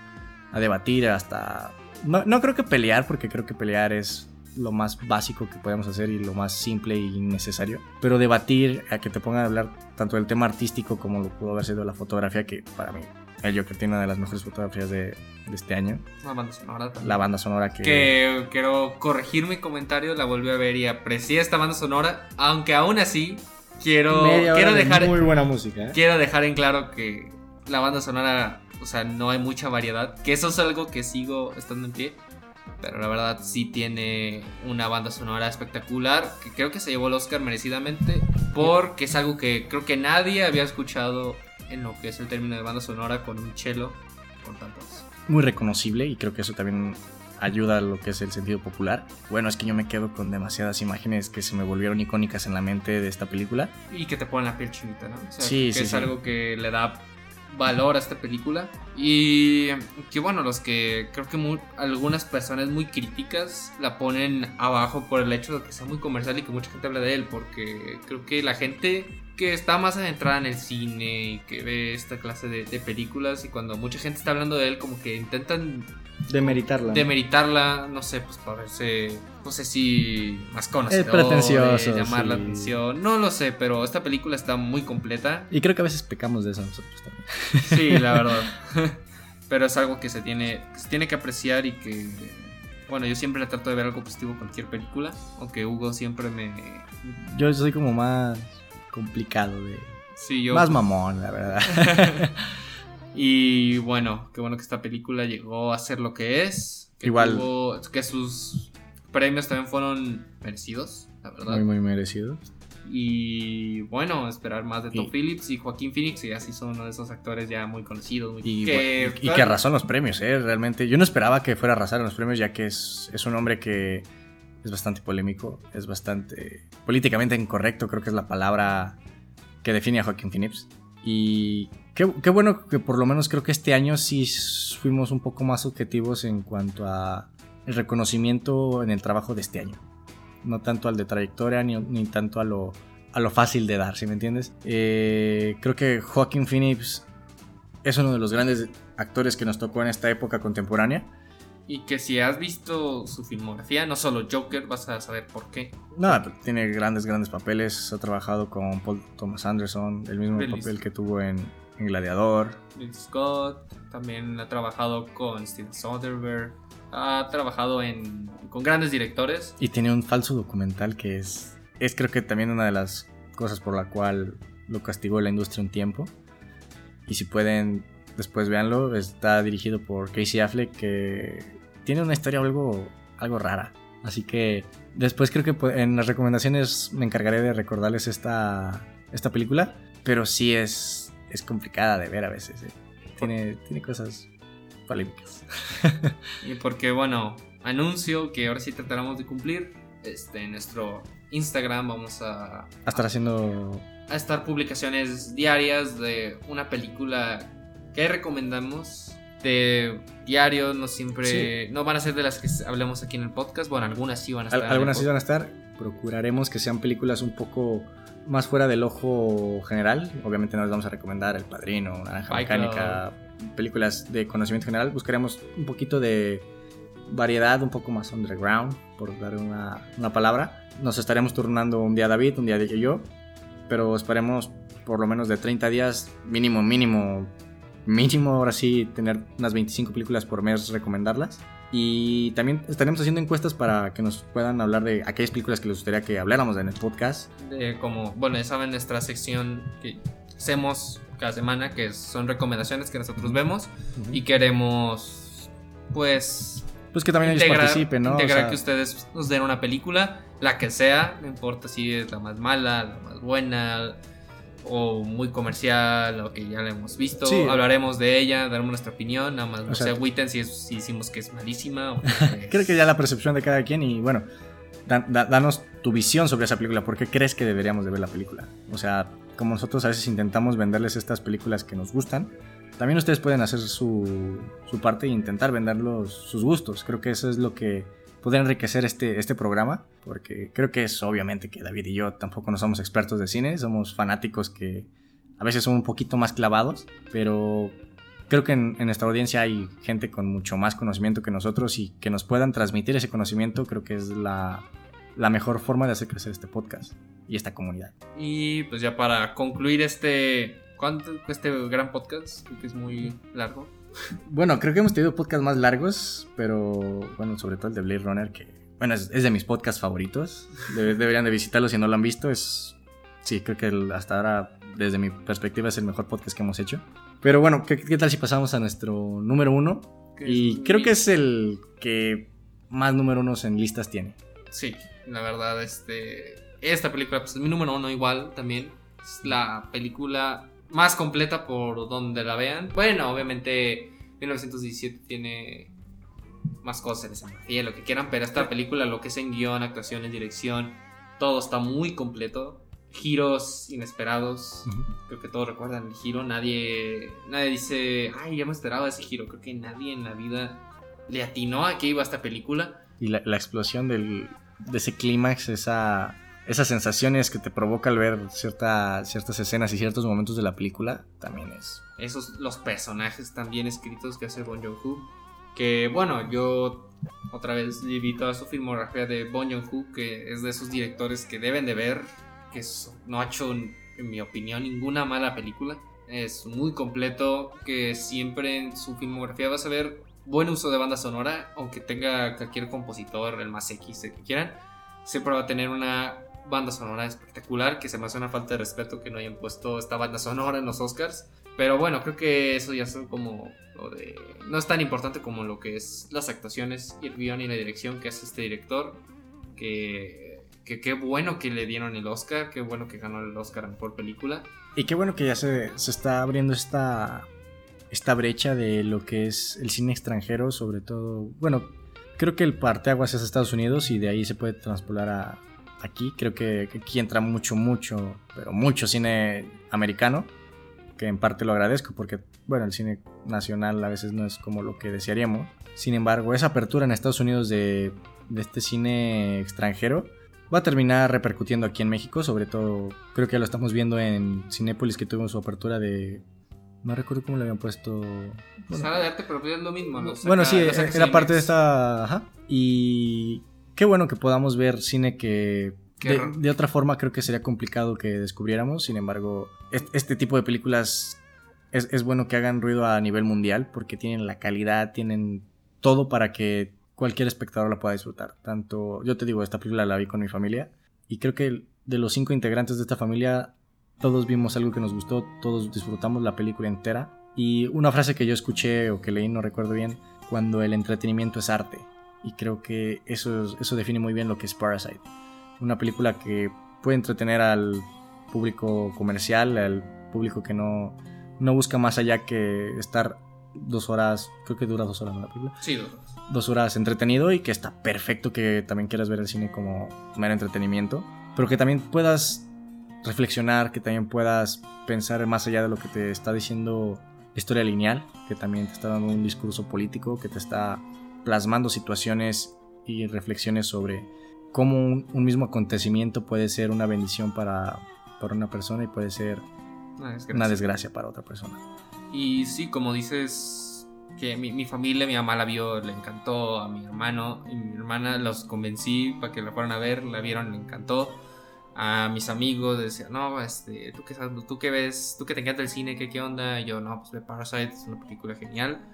a debatir hasta... No, no creo que pelear, porque creo que pelear es lo más básico que podemos hacer y lo más simple y necesario. Pero debatir, a que te pongan a hablar tanto del tema artístico como lo pudo haber sido la fotografía, que para mí el Joker tiene una de las mejores fotografías de, de este año. Una banda sonora también. La banda sonora que... Que quiero corregir mi comentario, la volví a ver y aprecié esta banda sonora, aunque aún así quiero, quiero de dejar Muy buena música, ¿eh? quiero dejar en claro que la banda sonora, o sea, no hay mucha variedad, que eso es algo que sigo estando en pie, pero la verdad sí tiene una banda sonora espectacular, que creo que se llevó el Oscar merecidamente, porque es algo que creo que nadie había escuchado en lo que es el término de banda sonora con un cello, con tantas. Muy reconocible y creo que eso también ayuda a lo que es el sentido popular. Bueno, es que yo me quedo con demasiadas imágenes que se me volvieron icónicas en la mente de esta película. Y que te ponen la piel chinita, ¿no? O sea, Sí, que sí, es sí. algo que le da valor a esta película. Y que bueno, los que creo que algunas personas muy críticas la ponen abajo por el hecho de que sea muy comercial y que mucha gente habla de él, porque creo que la gente que está más adentrada en el cine y que ve esta clase de películas y cuando mucha gente está hablando de él como que intentan Demeritarla. demeritarla, no sé, pues para verse, no sé si más conocedor, pretencioso, llamar la atención, no lo sé, pero esta película está muy completa. Y creo que a veces pecamos de eso nosotros también. Sí, la verdad. pero es algo que se tiene, que se tiene que apreciar y que, bueno, yo siempre trato de ver algo positivo en cualquier película, aunque Hugo siempre me... Yo soy como más complicado de... Sí, yo... Más mamón, la verdad. Y bueno, qué bueno que esta película llegó a ser lo que es. Que Igual. tuvo- que sus premios también fueron merecidos, la verdad. muy, muy merecido. Y bueno, esperar más de Tom Y- Phillips y Joaquín Phoenix, que así son uno de esos actores ya muy conocidos. muy- Y, que, y- y que arrasó en los premios, ¿eh? Realmente. Yo no esperaba que fuera a arrasar en los premios, ya que es, es un hombre que es bastante polémico, es bastante políticamente incorrecto, creo que es la palabra que define a Joaquín Phoenix. Y qué, bueno que por lo menos creo que este año sí fuimos un poco más objetivos en cuanto a el reconocimiento en el trabajo de este año. No tanto al de trayectoria ni, ni tanto a lo, a lo fácil de dar, ¿sí me entiendes? Eh, creo que Joaquín Phoenix es uno de los grandes actores que nos tocó en esta época contemporánea y que si has visto su filmografía, no solo Joker, vas a saber por qué. No, tiene grandes, grandes papeles. Ha trabajado con Paul Thomas Anderson, el mismo papel que tuvo en, Gladiador. Bill Scott, también ha trabajado con Steven Soderbergh. Ha trabajado en, con grandes directores. Y tiene un falso documental que es, es creo que también una de las cosas por la cual lo castigó la industria un tiempo. Y si pueden, después véanlo. Está dirigido por Casey Affleck, que tiene una historia algo, algo rara. Así que después creo que en las recomendaciones me encargaré de recordarles esta, esta película. Pero sí es, es complicada de ver a veces. ¿eh? Tiene, tiene cosas polémicas. y porque, bueno, anuncio que ahora sí trataremos de cumplir. Este, en nuestro Instagram vamos a... A estar haciendo... A estar publicaciones diarias de una película que recomendamos de diario, no siempre, no van a ser de las que hablemos aquí en el podcast, bueno, algunas sí van a estar. algunas sí van a estar, procuraremos que sean películas un poco más fuera del ojo general, obviamente no les vamos a recomendar El Padrino, Naranja Mecánica, películas de conocimiento general, buscaremos un poquito de variedad, un poco más underground, por dar una, una palabra. Nos estaremos turnando un día David, un día yo, pero esperemos por lo menos de 30 días, mínimo, mínimo mínimo ahora sí tener unas 25 películas por mes, recomendarlas. Y también estaremos haciendo encuestas para que nos puedan hablar de aquellas películas que les gustaría que habláramos en el podcast. como, bueno, ya saben, nuestra sección que hacemos cada semana, que son recomendaciones que nosotros vemos y queremos, pues... Pues que también ellos participen, ¿no? Integrar que ustedes nos den una película, la que sea, no importa si es la más mala, la más buena, o muy comercial o que ya la hemos visto. Hablaremos de ella, daremos nuestra opinión, nada más. O, sea, agüiten si, si decimos que es malísima. O Creo que ya la percepción de cada quien y bueno, danos tu visión sobre esa película. ¿Por qué crees que deberíamos de ver la película? O sea, como nosotros a veces intentamos venderles estas películas que nos gustan, también ustedes pueden hacer su, su parte e intentar venderlos sus gustos. Creo que eso es lo que poder enriquecer este, este programa, porque creo que es obviamente que David y yo tampoco no somos expertos de cine, somos fanáticos que a veces son un poquito más clavados, pero creo que en, nuestra audiencia hay gente con mucho más conocimiento que nosotros y que nos puedan transmitir ese conocimiento, creo que es la, la mejor forma de hacer crecer este podcast y esta comunidad. Y pues ya para concluir este, ¿cuánto, este gran podcast? que es muy largo. Bueno, creo que hemos tenido podcasts más largos, pero bueno, sobre todo el de Blade Runner, que bueno, es, de mis podcasts favoritos. deberían de visitarlo si no lo han visto. Es, sí, creo que hasta ahora, desde mi perspectiva, es el mejor podcast que hemos hecho. Pero bueno, ¿qué, tal si pasamos a nuestro número uno? Y creo que es el que más número unos en listas tiene. Sí, la verdad, este, esta película pues, es mi número uno igual también. Es la película más completa por donde la vean. Bueno, obviamente 1917 tiene más cosas en escenografía, lo que quieran, pero esta película, lo que es en guion, actuaciones, dirección, todo está muy completo. Giros inesperados, creo que todos recuerdan el giro. Nadie, nadie dice, ay, ya me esperaba ese giro. Creo que nadie en la vida le atinó a que iba esta película. Y la, la explosión del, de ese clímax, esa esas sensaciones que te provoca al ver cierta, ciertas escenas y ciertos momentos de la película también es. Esos, los personajes también escritos que hace Bon Joon-ho. Que bueno, yo otra vez invito a su filmografía de Bon Joon-ho, que es de esos directores que deben de ver, que no ha hecho, en mi opinión, ninguna mala película. Es muy completo, que siempre en su filmografía vas a ver buen uso de banda sonora, aunque tenga cualquier compositor, el más X que quieran, siempre va a tener una banda sonora espectacular, que se me hace una falta de respeto que no hayan puesto esta banda sonora en los Oscars. Pero bueno, creo que eso ya son como lo de... No es tan importante como lo que es las actuaciones y el guion y la dirección que hace este director. Que, que qué bueno que le dieron el Oscar, qué bueno que ganó el Oscar a Mejor Película. Y qué bueno que ya se, se está abriendo esta, esta brecha de lo que es el cine extranjero, sobre todo... Bueno, creo que el parteaguas es Estados Unidos y de ahí se puede transpolar a aquí. Creo que, que aquí entra mucho, mucho, pero mucho cine americano, que en parte lo agradezco porque, bueno, el cine nacional a veces no es como lo que desearíamos. Sin embargo, esa apertura en Estados Unidos de, de este cine extranjero va a terminar repercutiendo aquí en México, sobre todo creo que lo estamos viendo en Cinépolis que tuvimos su apertura de no recuerdo cómo le habían puesto. Sala de arte, pero pues es lo mismo. ¿no? bueno, sí, Saca- saca era parte de esta. Ajá. Y qué bueno que podamos ver cine que. De, de otra forma creo que sería complicado que descubriéramos. Sin embargo, est- este, tipo de películas es, es bueno que hagan ruido a nivel mundial porque tienen la calidad, tienen todo para que cualquier espectador la pueda disfrutar. Tanto, yo te digo, esta película la vi con mi familia y creo que de los cinco integrantes de esta familia, todos vimos algo que nos gustó, todos disfrutamos la película entera. Y una frase que yo escuché o que leí, no recuerdo bien, cuando el entretenimiento es arte. Y creo que eso, es- eso define muy bien lo que es Parasite. Una película que puede entretener al público comercial, al público que no, no busca más allá que estar dos horas, creo que dura dos horas ¿no, la película, Sí, dos. dos horas entretenido y que está perfecto que también quieras ver el cine como mero entretenimiento, pero que también puedas reflexionar, que también puedas pensar más allá de lo que te está diciendo la historia lineal, que también te está dando un discurso político, que te está plasmando situaciones y reflexiones sobre cómo un, un mismo acontecimiento puede ser una bendición para, para una persona y puede ser Una desgracia. una desgracia para otra persona. Y sí, como dices, que mi, mi familia, mi mamá la vio, le encantó, a mi hermano y mi hermana los convencí para que la fueran a ver, la vieron, le encantó. A mis amigos decían, no, este, ¿tú qué, sabes? ¿tú qué ves? ¿Tú que te encanta el cine? ¿Qué, qué onda? Y yo, no, pues ve Parasite, es una película genial.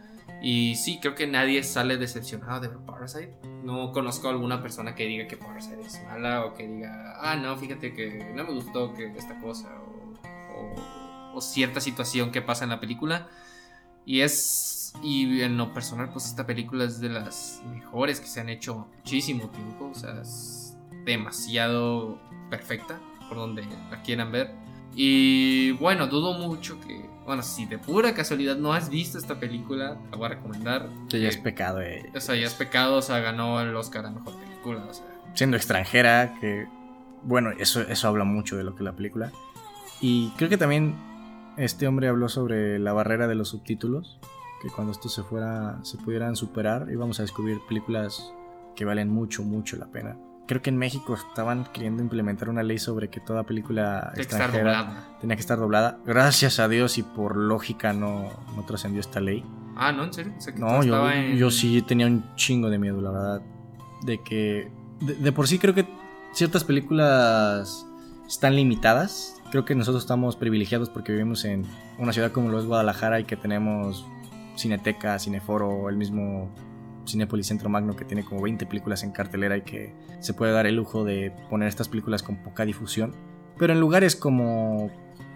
Y sí, creo que nadie sale decepcionado de Parasite. No conozco a alguna persona que diga que Parasite es mala o que diga, ah, no, fíjate que no me gustó que esta cosa o, o- o cierta situación que pasa en la película. Y es, y en lo personal, pues esta película es de las mejores que se han hecho muchísimo tiempo. O sea, es demasiado perfecta por donde la quieran ver. Y bueno, dudo mucho que, bueno, si de pura casualidad no has visto esta película, te voy a recomendar. Que ya es Eh, pecado, eh. o sea, ya es pecado, o sea, ganó el Oscar a mejor película, o sea. siendo extranjera, que bueno, eso, eso habla mucho de lo que es la película. Y creo que también este hombre habló sobre la barrera de los subtítulos, que cuando esto se fuera, se pudieran superar, íbamos a descubrir películas que valen mucho, mucho la pena. Creo que en México estaban queriendo implementar una ley sobre que toda película Tiene extranjera tenía que estar doblada. Gracias a Dios y por lógica no, no trascendió esta ley. Ah, no, en serio. O sea, que No, yo, en- yo sí tenía un chingo de miedo, la verdad. De que. De, de por sí creo que ciertas películas están limitadas. Creo que nosotros estamos privilegiados porque vivimos en una ciudad como lo es Guadalajara y que tenemos Cineteca, Cineforo, el mismo Cinepolis Centro Magno que tiene como 20 películas en cartelera y que se puede dar el lujo de poner estas películas con poca difusión. Pero en lugares como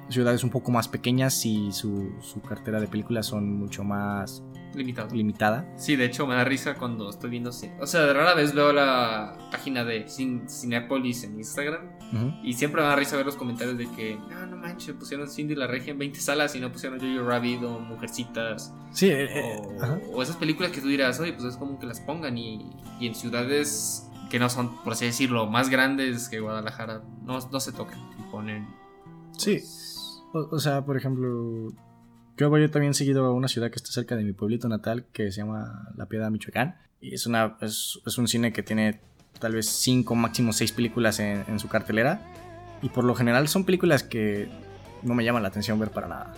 ciudades un poco más pequeñas y su, su cartera de películas son mucho más limitado. limitada. Sí, de hecho me da risa cuando estoy viendo. O sea, de rara vez veo la página de Cin- Cinépolis en Instagram Y siempre me da risa ver los comentarios de que, no, no manches, pusieron Cindy la Regia en 20 salas y no pusieron Jojo Rabbit o Mujercitas Sí, eh, eh, o, esas películas que tú dirás, oye, pues es como que las pongan y, y en ciudades que no son, por así decirlo, más grandes que Guadalajara, no, no se tocan y ponen. Sí. O, o sea, por ejemplo, yo voy también seguido a una ciudad que está cerca de mi pueblito natal que se llama La Piedad, Michoacán. Y es, una, es, es un cine que tiene tal vez cinco, máximo seis películas en, en su cartelera. Y por lo general son películas que no me llaman la atención ver para nada.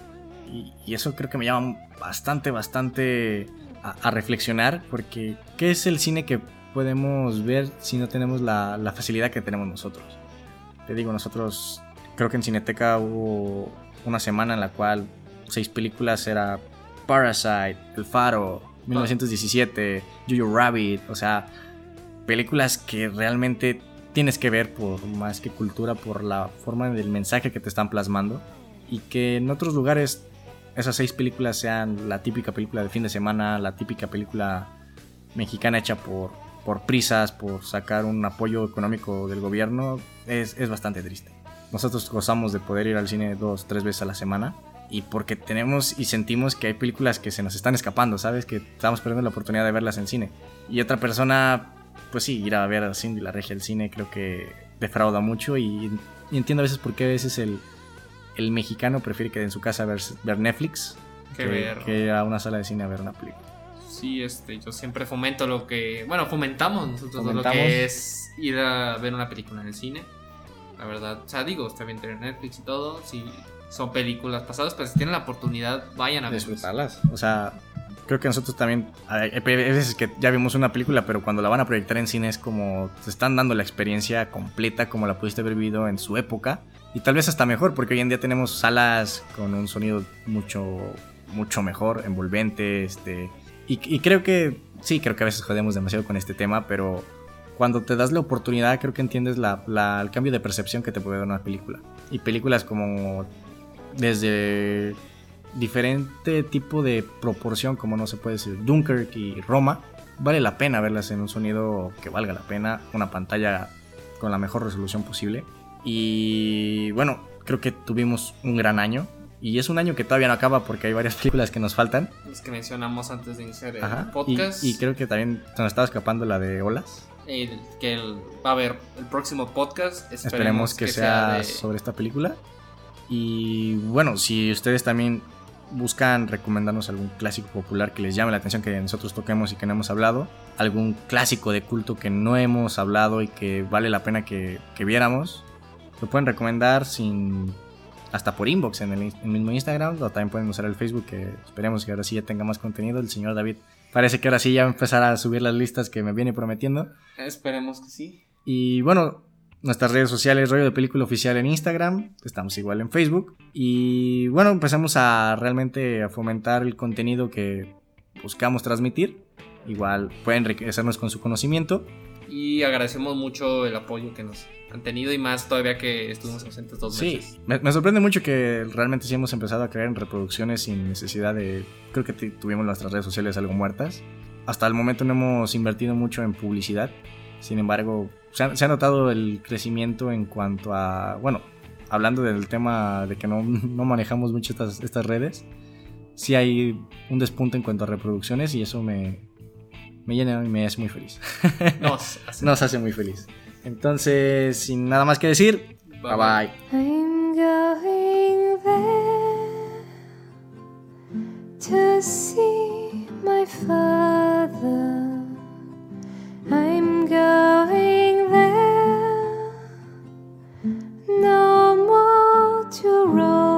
Y, y eso creo que me llama bastante, bastante a, a reflexionar. Porque, ¿qué es el cine que podemos ver si no tenemos la, la facilidad que tenemos nosotros? Te digo, nosotros creo que en Cineteca hubo una semana en la cual seis películas era Parasite, El Faro, 1917, Jojo Rabbit, o sea, películas que realmente tienes que ver por más que cultura, por la forma del mensaje que te están plasmando y que en otros lugares esas seis películas sean la típica película de fin de semana, la típica película mexicana hecha por, por prisas, por sacar un apoyo económico del gobierno, es, es bastante triste. Nosotros gozamos de poder ir al cine dos, tres veces a la semana y porque tenemos y sentimos que hay películas que se nos están escapando, ¿sabes? Que estamos perdiendo la oportunidad de verlas en cine. Y otra persona, pues sí, ir a ver a Cindy la regia del cine creo que defrauda mucho y, entiendo a veces por qué a veces el, el mexicano prefiere que en su casa ver, ver Netflix Que ver. que ir a una sala de cine a ver una película. Sí, este, yo siempre fomento lo que. Bueno, fomentamos nosotros lo que es ir a ver una película en el cine. La verdad, o sea, digo, está bien tener Netflix y todo. Si son películas pasadas, pero si tienen la oportunidad, vayan a verlas. disfrutarlas. O sea, creo que nosotros también hay, veces que ya vimos una película, pero cuando la van a proyectar en cine es como te están dando la experiencia completa como la pudiste haber vivido en su época y tal vez hasta mejor, porque hoy en día tenemos salas con un sonido mucho mucho mejor, envolvente, este y, y creo que sí, creo que a veces jodemos demasiado con este tema, pero cuando te das la oportunidad, creo que entiendes la, la- el cambio de percepción que te puede dar una película. Y películas como desde diferente tipo de proporción, como no se puede decir, Dunkirk y Roma, vale la pena verlas en un sonido que valga la pena, una pantalla con la mejor resolución posible. Y bueno, creo que tuvimos un gran año. Y es un año que todavía no acaba porque hay varias películas que nos faltan. Los que mencionamos antes de iniciar el Ajá. Podcast. y creo que también se nos estaba escapando la de Olas. el- que el- va a haber el próximo podcast. Esperemos, Esperemos que, sea, de- sobre esta película. Y bueno, si ustedes también buscan recomendarnos algún clásico popular que les llame la atención que nosotros toquemos y que no hemos hablado, algún clásico de culto que no hemos hablado y que vale la pena que, que viéramos, lo pueden recomendar sin hasta por inbox en el, mismo Instagram o también pueden usar el Facebook que esperemos que ahora sí ya tenga más contenido. El señor David parece que ahora sí ya va a empezar a subir las listas que me viene prometiendo. Esperemos que sí. Y bueno, nuestras redes sociales, rollo de película oficial en Instagram, estamos igual en Facebook. Y bueno, empezamos a realmente a fomentar el contenido que buscamos transmitir. Igual pueden enriquecernos con su conocimiento. Y agradecemos mucho el apoyo que nos han tenido y más todavía que estuvimos ausentes dos Sí, meses. me, me sorprende mucho que realmente sí hemos empezado a creer en reproducciones sin necesidad de... Creo que tuvimos nuestras redes sociales algo muertas. Hasta el momento no hemos invertido mucho en publicidad. Sin embargo, se ha, se ha, notado el crecimiento en cuanto a, bueno, hablando del tema de que no, no manejamos mucho estas, estas redes, sí hay un despunte en cuanto a reproducciones y eso me, me llena y me hace muy feliz. Nos hace, Nos hace muy feliz. Entonces, sin nada más que decir, bye bye. I'm going there to see my father. I'm going no more to roam.